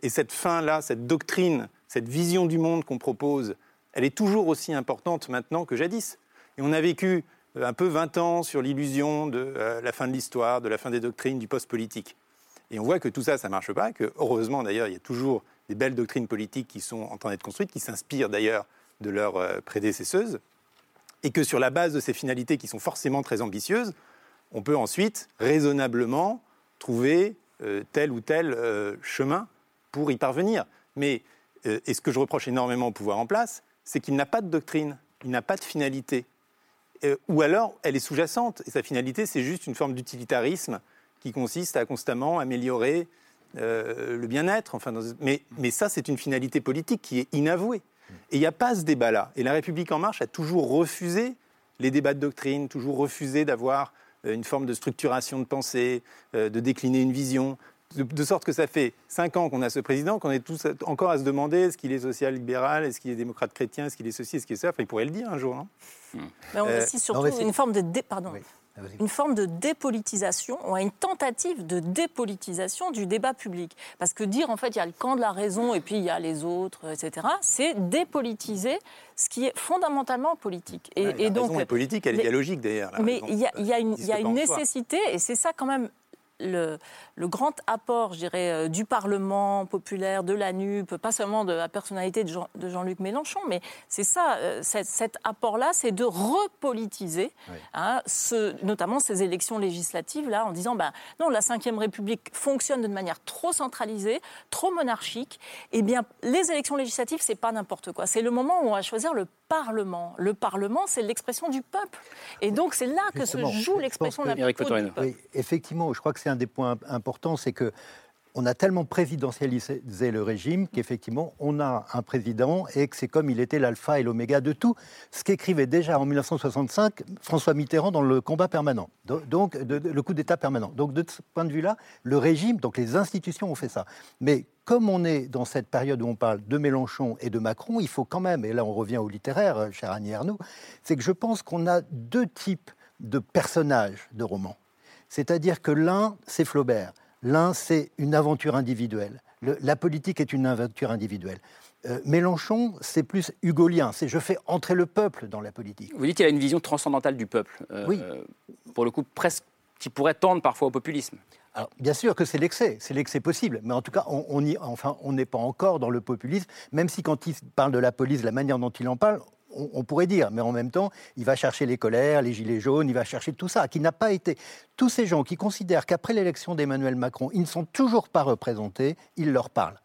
Et cette fin-là, cette doctrine, cette vision du monde qu'on propose, elle est toujours aussi importante maintenant que jadis. Et on a vécu euh, un peu 20 ans sur l'illusion de euh, la fin de l'histoire, de la fin des doctrines, du post-politique. Et on voit que tout ça, ça ne marche pas, que heureusement d'ailleurs, il y a toujours des belles doctrines politiques qui sont en train d'être construites, qui s'inspirent d'ailleurs de leurs euh, prédécesseuses, et que sur la base de ces finalités qui sont forcément très ambitieuses, on peut ensuite raisonnablement trouver tel ou tel chemin pour y parvenir. Mais et ce que je reproche énormément au pouvoir en place, c'est qu'il n'a pas de doctrine, il n'a pas de finalité. Euh, ou alors, elle est sous-jacente, et sa finalité, c'est juste une forme d'utilitarisme qui consiste à constamment améliorer euh, le bien-être. Enfin, mais, ça, c'est une finalité politique qui est inavouée. Et il n'y a pas ce débat-là. Et La République En Marche a toujours refusé les débats de doctrine, toujours refusé d'avoir euh, une forme de structuration de pensée, euh, de décliner une vision. De, de sorte que ça fait cinq ans qu'on a ce président, qu'on est tous encore à se demander est-ce qu'il est social-libéral, est-ce qu'il est démocrate chrétien, est-ce qu'il est ceci, est-ce qu'il est ça. Enfin, il pourrait le dire un jour. non Mais on Euh, assiste surtout non, mais c'est- une forme de dé- pardon. Ah, Une forme de dépolitisation, ou à une tentative de dépolitisation du débat public. Parce que dire, en fait, il y a le camp de la raison et puis il y a les autres, etc., c'est dépolitiser ce qui est fondamentalement politique. Et, Ouais, et la donc, raison est politique, elle est les- dialogique d'ailleurs. mais il y a, il y a une, y a nécessité, et c'est ça quand même le, le grand apport, je dirais, euh, du Parlement populaire, de la NUP, pas seulement de la personnalité de, Jean, de Jean-Luc Mélenchon, mais c'est ça, euh, cet, apport-là, c'est de repolitiser, hein, ce- notamment ces élections législatives, là, en disant, ben, non, la Ve République fonctionne de manière trop centralisée, trop monarchique, eh bien, les élections législatives, c'est pas n'importe quoi. C'est le moment où on va choisir le Parlement. Le Parlement, c'est l'expression du peuple. Et donc, c'est là que se joue l'expression de que- la peuple. Oui, effectivement, je crois que c'est un des points importants, c'est que on a tellement présidentialisé le régime qu'effectivement, on a un président et que c'est comme il était l'alpha et l'oméga de tout. Ce qu'écrivait déjà en 1965 François Mitterrand dans le combat permanent, Do- donc le coup d'État permanent. Donc de ce point de vue-là, le régime, donc les institutions ont fait ça. Mais comme on est dans cette période où on parle de Mélenchon et de Macron, il faut quand même, et là on revient au littéraire, euh, cher Annie Ernaux, c'est que je pense qu'on a deux types de personnages de romans. C'est-à-dire que l'un, c'est Flaubert. L'un, c'est une aventure individuelle. Le- la politique est une aventure individuelle. Euh, Mélenchon, c'est plus hugolien. C'est je fais entrer le peuple dans la politique. Vous dites qu'il a une vision transcendantale du peuple. euh, Oui. Pour le coup, presque qui pourrait tendre parfois au populisme. Alors, bien sûr que c'est l'excès, c'est l'excès possible, mais en tout cas, on on y- enfin, on n'est pas encore dans le populisme, même si quand il parle de la police, la manière dont il en parle, on, on pourrait dire, mais en même temps, il va chercher les colères, les gilets jaunes, il va chercher tout ça, qui n'a pas été. Tous ces gens qui considèrent qu'après l'élection d'Emmanuel Macron, ils ne sont toujours pas représentés, il leur parle.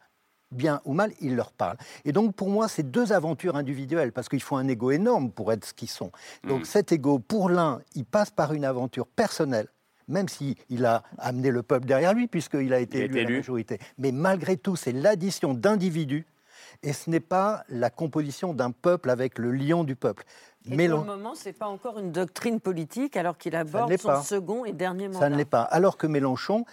Bien ou mal, il leur parle. Et donc, pour moi, c'est deux aventures individuelles, parce qu'il faut un ego énorme pour être ce qu'ils sont. Donc, cet ego, pour l'un, il passe par une aventure personnelle, même s'il il a amené le peuple derrière lui, puisqu'il a été Il élu à la majorité. Mais malgré tout, c'est l'addition d'individus, et ce n'est pas la composition d'un peuple avec le lion du peuple. Et Mélen- pour le moment, ce n'est pas encore une doctrine politique alors qu'il aborde son pas. second et dernier mandat. Ça ne l'est pas. Alors que Mélenchon,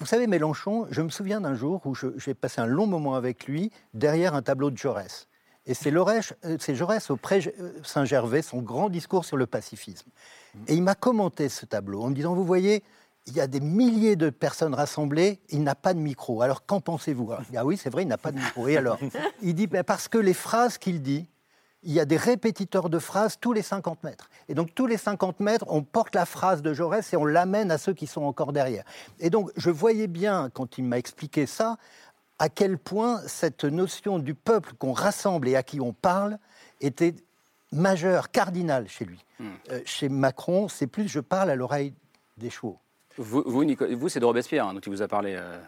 vous savez, Mélenchon, je me souviens d'un jour où j'ai passé un long moment avec lui derrière un tableau de Jaurès. Et c'est euh, Jaurès au Pré euh, Saint-Gervais, son grand discours sur le pacifisme. Et il m'a commenté ce tableau en me disant, vous voyez, il y a des milliers de personnes rassemblées, il n'a pas de micro. Alors qu'en pensez-vous dis, Ah oui, c'est vrai, il n'a pas de micro. Et alors Il dit, Ben, parce que les phrases qu'il dit, il y a des répétiteurs de phrases tous les 50 mètres. Et donc, tous les 50 mètres, on porte la phrase de Jaurès et on l'amène à ceux qui sont encore derrière. Et donc, je voyais bien, quand il m'a expliqué ça, à quel point cette notion du peuple qu'on rassemble et à qui on parle était majeure, cardinale chez lui. Euh, chez Macron, c'est plus je parle à l'oreille des chevaux. Vous, vous, c'est de Robespierre hein, dont il vous a parlé, euh,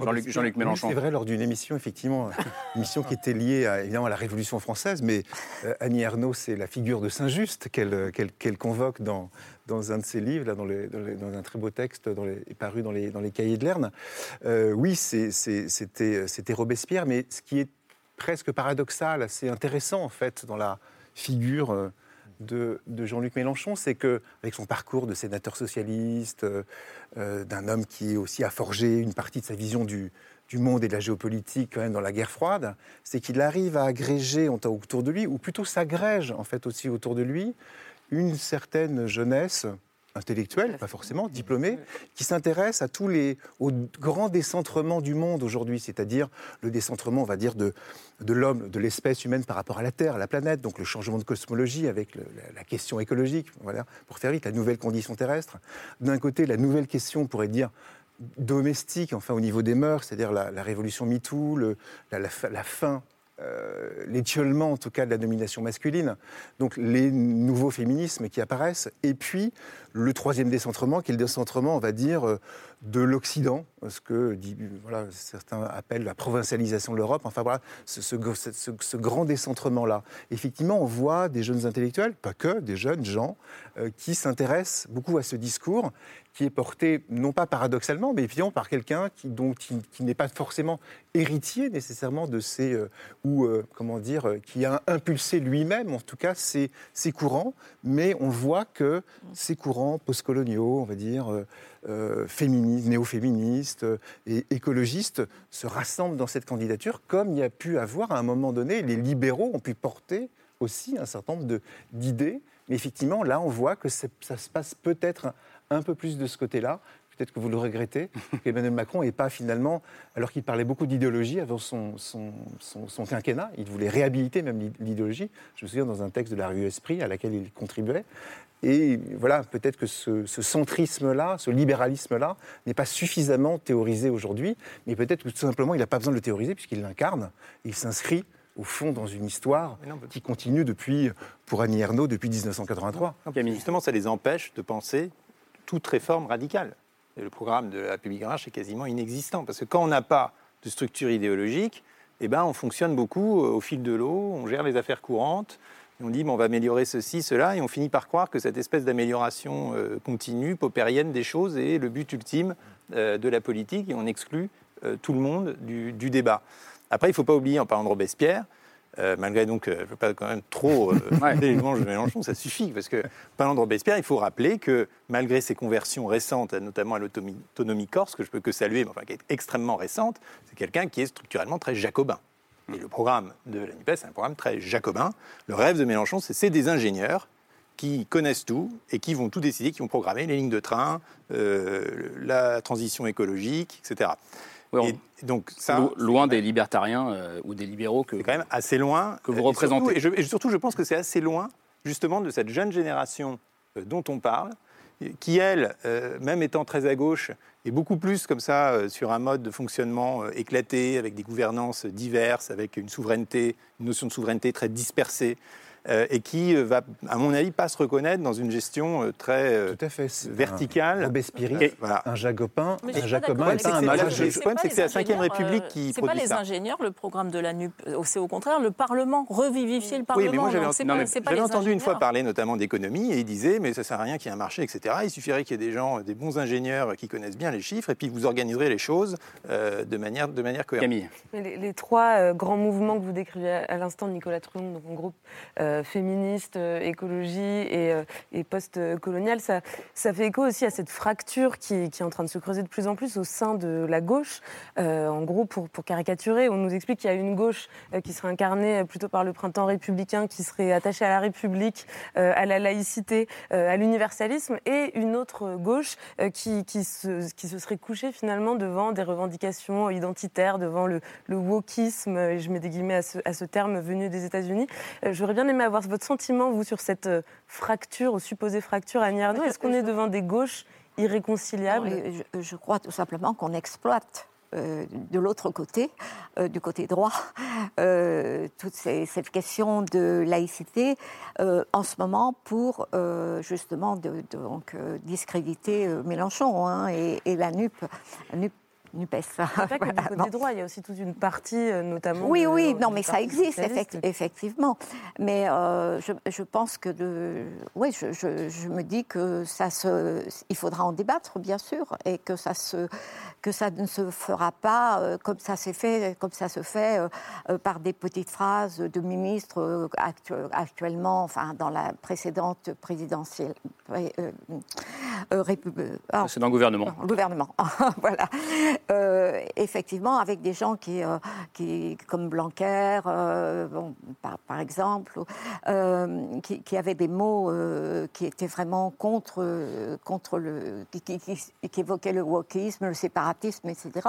Jean-Luc Oui, Mélenchon. C'est vrai, lors d'une émission, effectivement, une émission qui était liée à, évidemment à la Révolution française, mais euh, Annie Ernaux, c'est la figure de Saint-Just qu'elle euh, qu'elle- qu'elle convoque dans, dans un de ses livres, là, dans, les- dans les- dans un très beau texte dans les, paru dans les, dans les cahiers de Lerne. Euh, oui, c'était c'était Robespierre, mais ce qui est presque paradoxal, assez intéressant en fait dans la figure euh, de, Jean-Luc Mélenchon, c'est que avec son parcours de sénateur socialiste, euh, euh, d'un homme qui aussi a forgé une partie de sa vision du, du monde et de la géopolitique quand même dans la guerre froide, c'est qu'il arrive à agréger autour de lui, ou plutôt s'agrège en fait aussi autour de lui, une certaine jeunesse intellectuelle, pas forcément diplômée, qui s'intéresse à tous les aux grands décentrements du monde aujourd'hui, c'est-à-dire le décentrement, on va dire, de, de l'homme, de l'espèce humaine par rapport à la Terre, à la planète, donc le changement de cosmologie avec le- la, la question écologique, voilà, pour faire vite, la nouvelle condition terrestre. D'un côté, la nouvelle question, on pourrait dire, domestique, enfin au niveau des mœurs, c'est-à-dire la, la révolution MeToo, le- la, la fa- la fin, euh, l'étiolement en tout cas de la domination masculine, donc les nouveaux féminismes qui apparaissent, et puis le troisième décentrement, qui est le décentrement, on va dire, euh, de l'Occident, ce que certains appellent la provincialisation de l'Europe, enfin voilà, ce, ce- grand décentrement-là. Effectivement, on voit des jeunes intellectuels, pas que, des jeunes gens, euh, qui s'intéressent beaucoup à ce discours, qui est porté, non pas paradoxalement, mais évidemment par quelqu'un qui, n'est pas forcément héritier nécessairement de ces, euh, ou euh, comment dire, qui a impulsé lui-même, en tout cas, ces, ces courants, mais on voit que ces courants postcoloniaux, on va dire, euh, féministes, néo-féministes euh, et écologistes se rassemblent dans cette candidature, comme il y a pu avoir à un moment donné, les libéraux ont pu porter aussi un certain nombre d'idées. Mais effectivement, là, on voit que ça se passe peut-être un peu plus de ce côté-là. Peut-être que vous le regrettez, qu'Emmanuel Macron n'est pas finalement, alors qu'il parlait beaucoup d'idéologie avant son, son, son- son quinquennat, il voulait réhabiliter même l'i- l'idéologie. Je me souviens dans un texte de la revue Esprit à laquelle il contribuait. Et voilà, peut-être que ce, ce centrisme-là, ce libéralisme-là, n'est pas suffisamment théorisé aujourd'hui, mais peut-être que tout simplement il n'a pas besoin de le théoriser puisqu'il l'incarne. Il s'inscrit au fond dans une histoire qui continue depuis, pour Annie Ernaux, depuis 1983. Non, Justement, ça les empêche de penser toute réforme radicale. Le programme de la en marche est quasiment inexistant. Parce que quand on n'a pas de structure idéologique, eh ben, on fonctionne beaucoup euh, au fil de l'eau, on gère les affaires courantes, et on dit bon, on va améliorer ceci, cela, et on finit par croire que cette espèce d'amélioration euh, continue, paupérienne des choses est le but ultime euh, de la politique, et on exclut tout le monde du, du débat. Après, il ne faut pas oublier, en parlant de Robespierre, euh, malgré donc, euh, je ne veux pas quand même trop euh, d'éléments de Mélenchon, ça suffit, parce que parlant de Robespierre, il faut rappeler que malgré ses conversions récentes, notamment à l'autonomie autonomie corse, que je peux que saluer, mais enfin qui est extrêmement récente, c'est quelqu'un qui est structurellement très jacobin. Et le programme de la NUPES, c'est un programme très jacobin. Le rêve de Mélenchon, c'est c'est des ingénieurs qui connaissent tout et qui vont tout décider, qui vont programmer les lignes de train, euh, la transition écologique, etc. et donc ça, loin des libertariens euh, ou des libéraux que c'est quand même assez loin que vous représentez. Et surtout, et, surtout, je pense que c'est assez loin justement de cette jeune génération euh, dont on parle, qui elle, même étant très à gauche, est beaucoup plus comme ça sur un mode de fonctionnement éclaté, avec des gouvernances diverses, avec une souveraineté, une notion de souveraineté très dispersée. Euh, et qui euh, va, à mon avis, pas se reconnaître dans une gestion euh, très Tout à fait. verticale. Un Robespierre, voilà. un Jacobin, un Jacobin pas un. Le problème, c'est que c'est la 5 République qui C'est pas les ingénieurs, le programme de la NUP. C'est au contraire le Parlement, revivifier le Parlement. Oui, mais moi j'avais entendu une fois parler notamment d'économie et il disait mais ça sert à rien qu'il y ait un marché, etc. Il suffirait qu'il y ait des gens, des bons ingénieurs qui connaissent bien les chiffres et puis vous organiserez les choses de manière de manière cohérente. Camille. Les, trois grands mouvements que vous décrivez à l'instant, Nicolas Truon, donc en groupe euh, féministe, euh, écologie et, euh, et post-colonial, ça, ça fait écho aussi à cette fracture qui, qui, est en train de se creuser de plus en plus au sein de la gauche. en gros, pour, pour, caricaturer, on nous explique qu'il y a une gauche qui serait incarnée plutôt par le printemps républicain, qui serait attachée à la République, à la laïcité, à l'universalisme, et une autre gauche qui, qui, se, qui se serait couchée finalement devant des revendications identitaires, devant le, le wokisme, et je mets des guillemets à ce, à ce terme venu des États-Unis. J'aurais bien aimé avoir votre sentiment, vous, sur cette euh, fracture, ou supposée fracture à Arnaud. Est-ce qu'on est devant des gauches irréconciliables? Je, crois tout simplement qu'on exploite euh, de l'autre côté, euh, du côté droit, toute cette question de laïcité en ce moment pour justement de, donc, discréditer Mélenchon hein, et, et, la NUP. La NUP NUPES. Pas des droits, il y a aussi toute une partie, euh, notamment. Oui, oui, non, mais ça existe, effectivement. Mais euh, je, pense que. De, oui, je, me dis que ça se. Il faudra en débattre, bien sûr, et que ça, se, que ça ne se fera pas euh, comme ça s'est fait, comme ça se fait par des petites phrases de ministres actuellement, enfin, dans la précédente présidentielle. Ah, C'est dans le gouvernement. gouvernement, voilà. Euh, effectivement, avec des gens qui, euh, qui comme Blanquer, euh, bon, par, exemple, qui, qui, avaient des mots qui étaient vraiment contre, contre le, qui, qui, évoquaient le wokisme, le séparatisme, etc.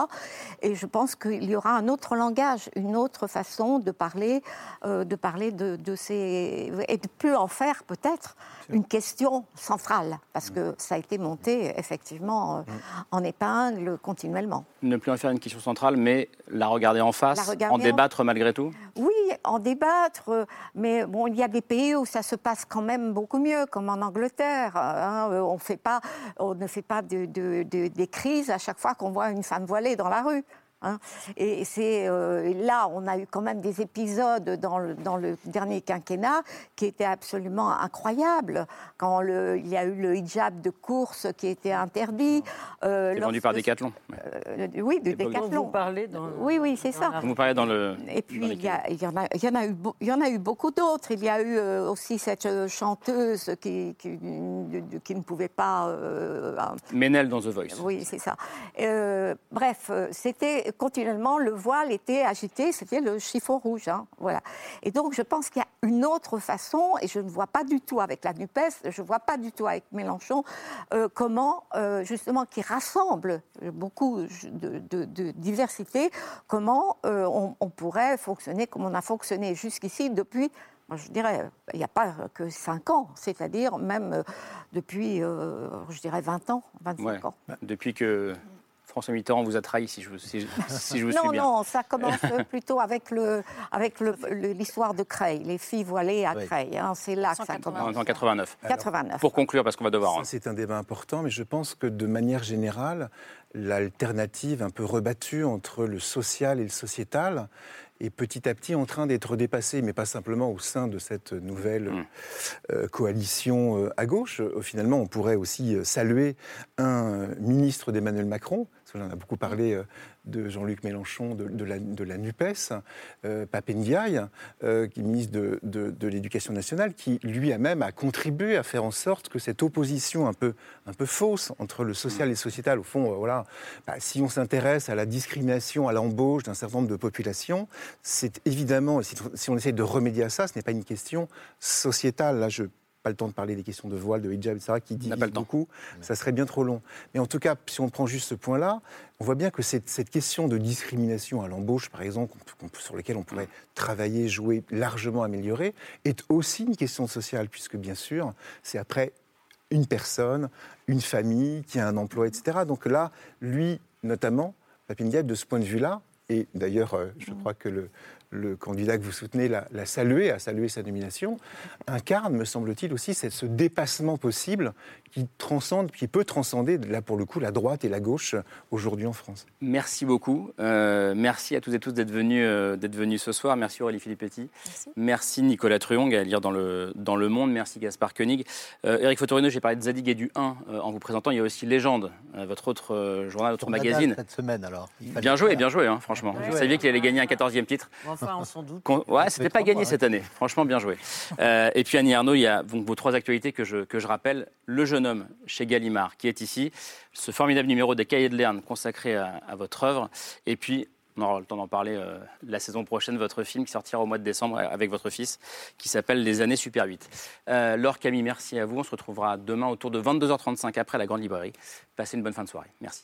Et je pense qu'il y aura un autre langage, une autre façon de parler, de parler de, de, ces et de plus en faire peut-être une question centrale, parce que ça a été monté effectivement en épingle continuellement ne plus en faire une question centrale, mais la regarder en face, en débattre malgré tout Oui, en débattre, mais bon, il y a des pays où ça se passe quand même beaucoup mieux, comme en Angleterre. Hein. on, fait pas, on ne fait pas de, des crises à chaque fois qu'on voit une femme voilée dans la rue. Hein. Et c'est euh, là, on a eu quand même des épisodes dans le, dans le, dernier quinquennat qui étaient absolument incroyables. Quand le, il y a eu le hijab de course qui était interdit. Euh, vendu par Decathlon. Euh, oui, de Decathlon. Vous parlez dans oui, oui, c'est ça. Vous parlez dans le. Et puis il y, il y, en a, il y en a eu, il y en a eu beaucoup d'autres. Il y a eu euh, aussi cette chanteuse qui, qui, qui ne pouvait pas. Ménel dans The Voice. Oui, c'est ça. bref, c'était continuellement, le voile était agité, c'était le chiffon rouge. Hein, voilà. Et donc, je pense qu'il y a une autre façon, et je ne vois pas du tout avec la NUPES, je ne vois pas du tout avec Mélenchon, euh, comment, euh, justement, qui rassemble beaucoup de, diversité, comment euh, on, pourrait fonctionner comme on a fonctionné jusqu'ici depuis je dirais, il n'y a pas que 5 ans, c'est-à-dire même depuis, je dirais, 20 ans, 25 ans. Depuis que François Mitterrand vous a trahi, si je, si, si je vous non, suis bien. Non, ça commence plutôt avec le, avec l'histoire de Creil, les filles voilées à Creil. Hein, c'est là que ça commence. En 89. 89. Pour conclure, parce qu'on va devoir. C'est un débat important, mais je pense que de manière générale, l'alternative un peu rebattue entre le social et le sociétal est petit à petit en train d'être dépassée, mais pas simplement au sein de cette nouvelle mmh. euh, coalition euh, à gauche. Euh, finalement, on pourrait aussi saluer un ministre d'Emmanuel Macron, j'en ai beaucoup parlé euh, de Jean-Luc Mélenchon, de, la, NUPES, euh, Papendiaï, euh, qui est ministre de, l'Éducation nationale, qui lui-même a contribué à faire en sorte que cette opposition un peu, fausse entre le social et le sociétal, au fond, voilà, bah, si on s'intéresse à la discrimination, à l'embauche d'un certain nombre de populations, c'est évidemment, si, si on essaie de remédier à ça, ce n'est pas une question sociétale. Là, je pas le temps de parler des questions de voile, de hijab, etc., qui disent beaucoup. Ça serait bien trop long. Mais en tout cas, si on prend juste ce point-là, on voit bien que cette, cette question de discrimination à l'embauche, par exemple, sur laquelle on pourrait travailler, jouer, largement améliorer, est aussi une question sociale, puisque bien sûr, c'est après une personne, une famille qui a un emploi, etc. Donc là, lui, notamment, Papine de ce point de vue-là, et d'ailleurs, euh, je crois que le, le candidat que vous soutenez l'a, salué, a salué sa nomination, incarne, me semble-t-il, aussi ce dépassement possible qui transcende, qui peut transcender, là pour le coup, la droite et la gauche aujourd'hui en France. Merci beaucoup. Euh, merci à tous et tous d'être venus, euh, d'être venus ce soir. Merci Aurélie Filippetti. Merci. merci Nicolas Truong à lire dans le, dans le Monde. Merci Gaspard Koenig. Euh, Eric Fotorino, j'ai parlé de Zadig et du 1 en vous présentant. Il y a aussi Légende, votre autre journal, votre magazine. Cette semaine alors. Bien joué, bien joué, hein, franchement. Vous saviez qu'il allait gagner un 14e titre. Enfin, on s'en doute. Ouais, c'était pas gagné cette année. Franchement, bien joué. et puis Annie Arnaud, il y a donc, vos trois actualités que je, que je rappelle. Le jeune homme chez Gallimard, qui est ici. Ce formidable numéro des Cahiers de Lerne consacré à, votre œuvre. Et puis, on aura le temps d'en parler euh, la saison prochaine, votre film qui sortira au mois de décembre avec votre fils, qui s'appelle Les années Super 8. Euh, Laure, Camille, merci à vous. On se retrouvera demain autour de 22h35 après la Grande Librairie. Passez une bonne fin de soirée. Merci.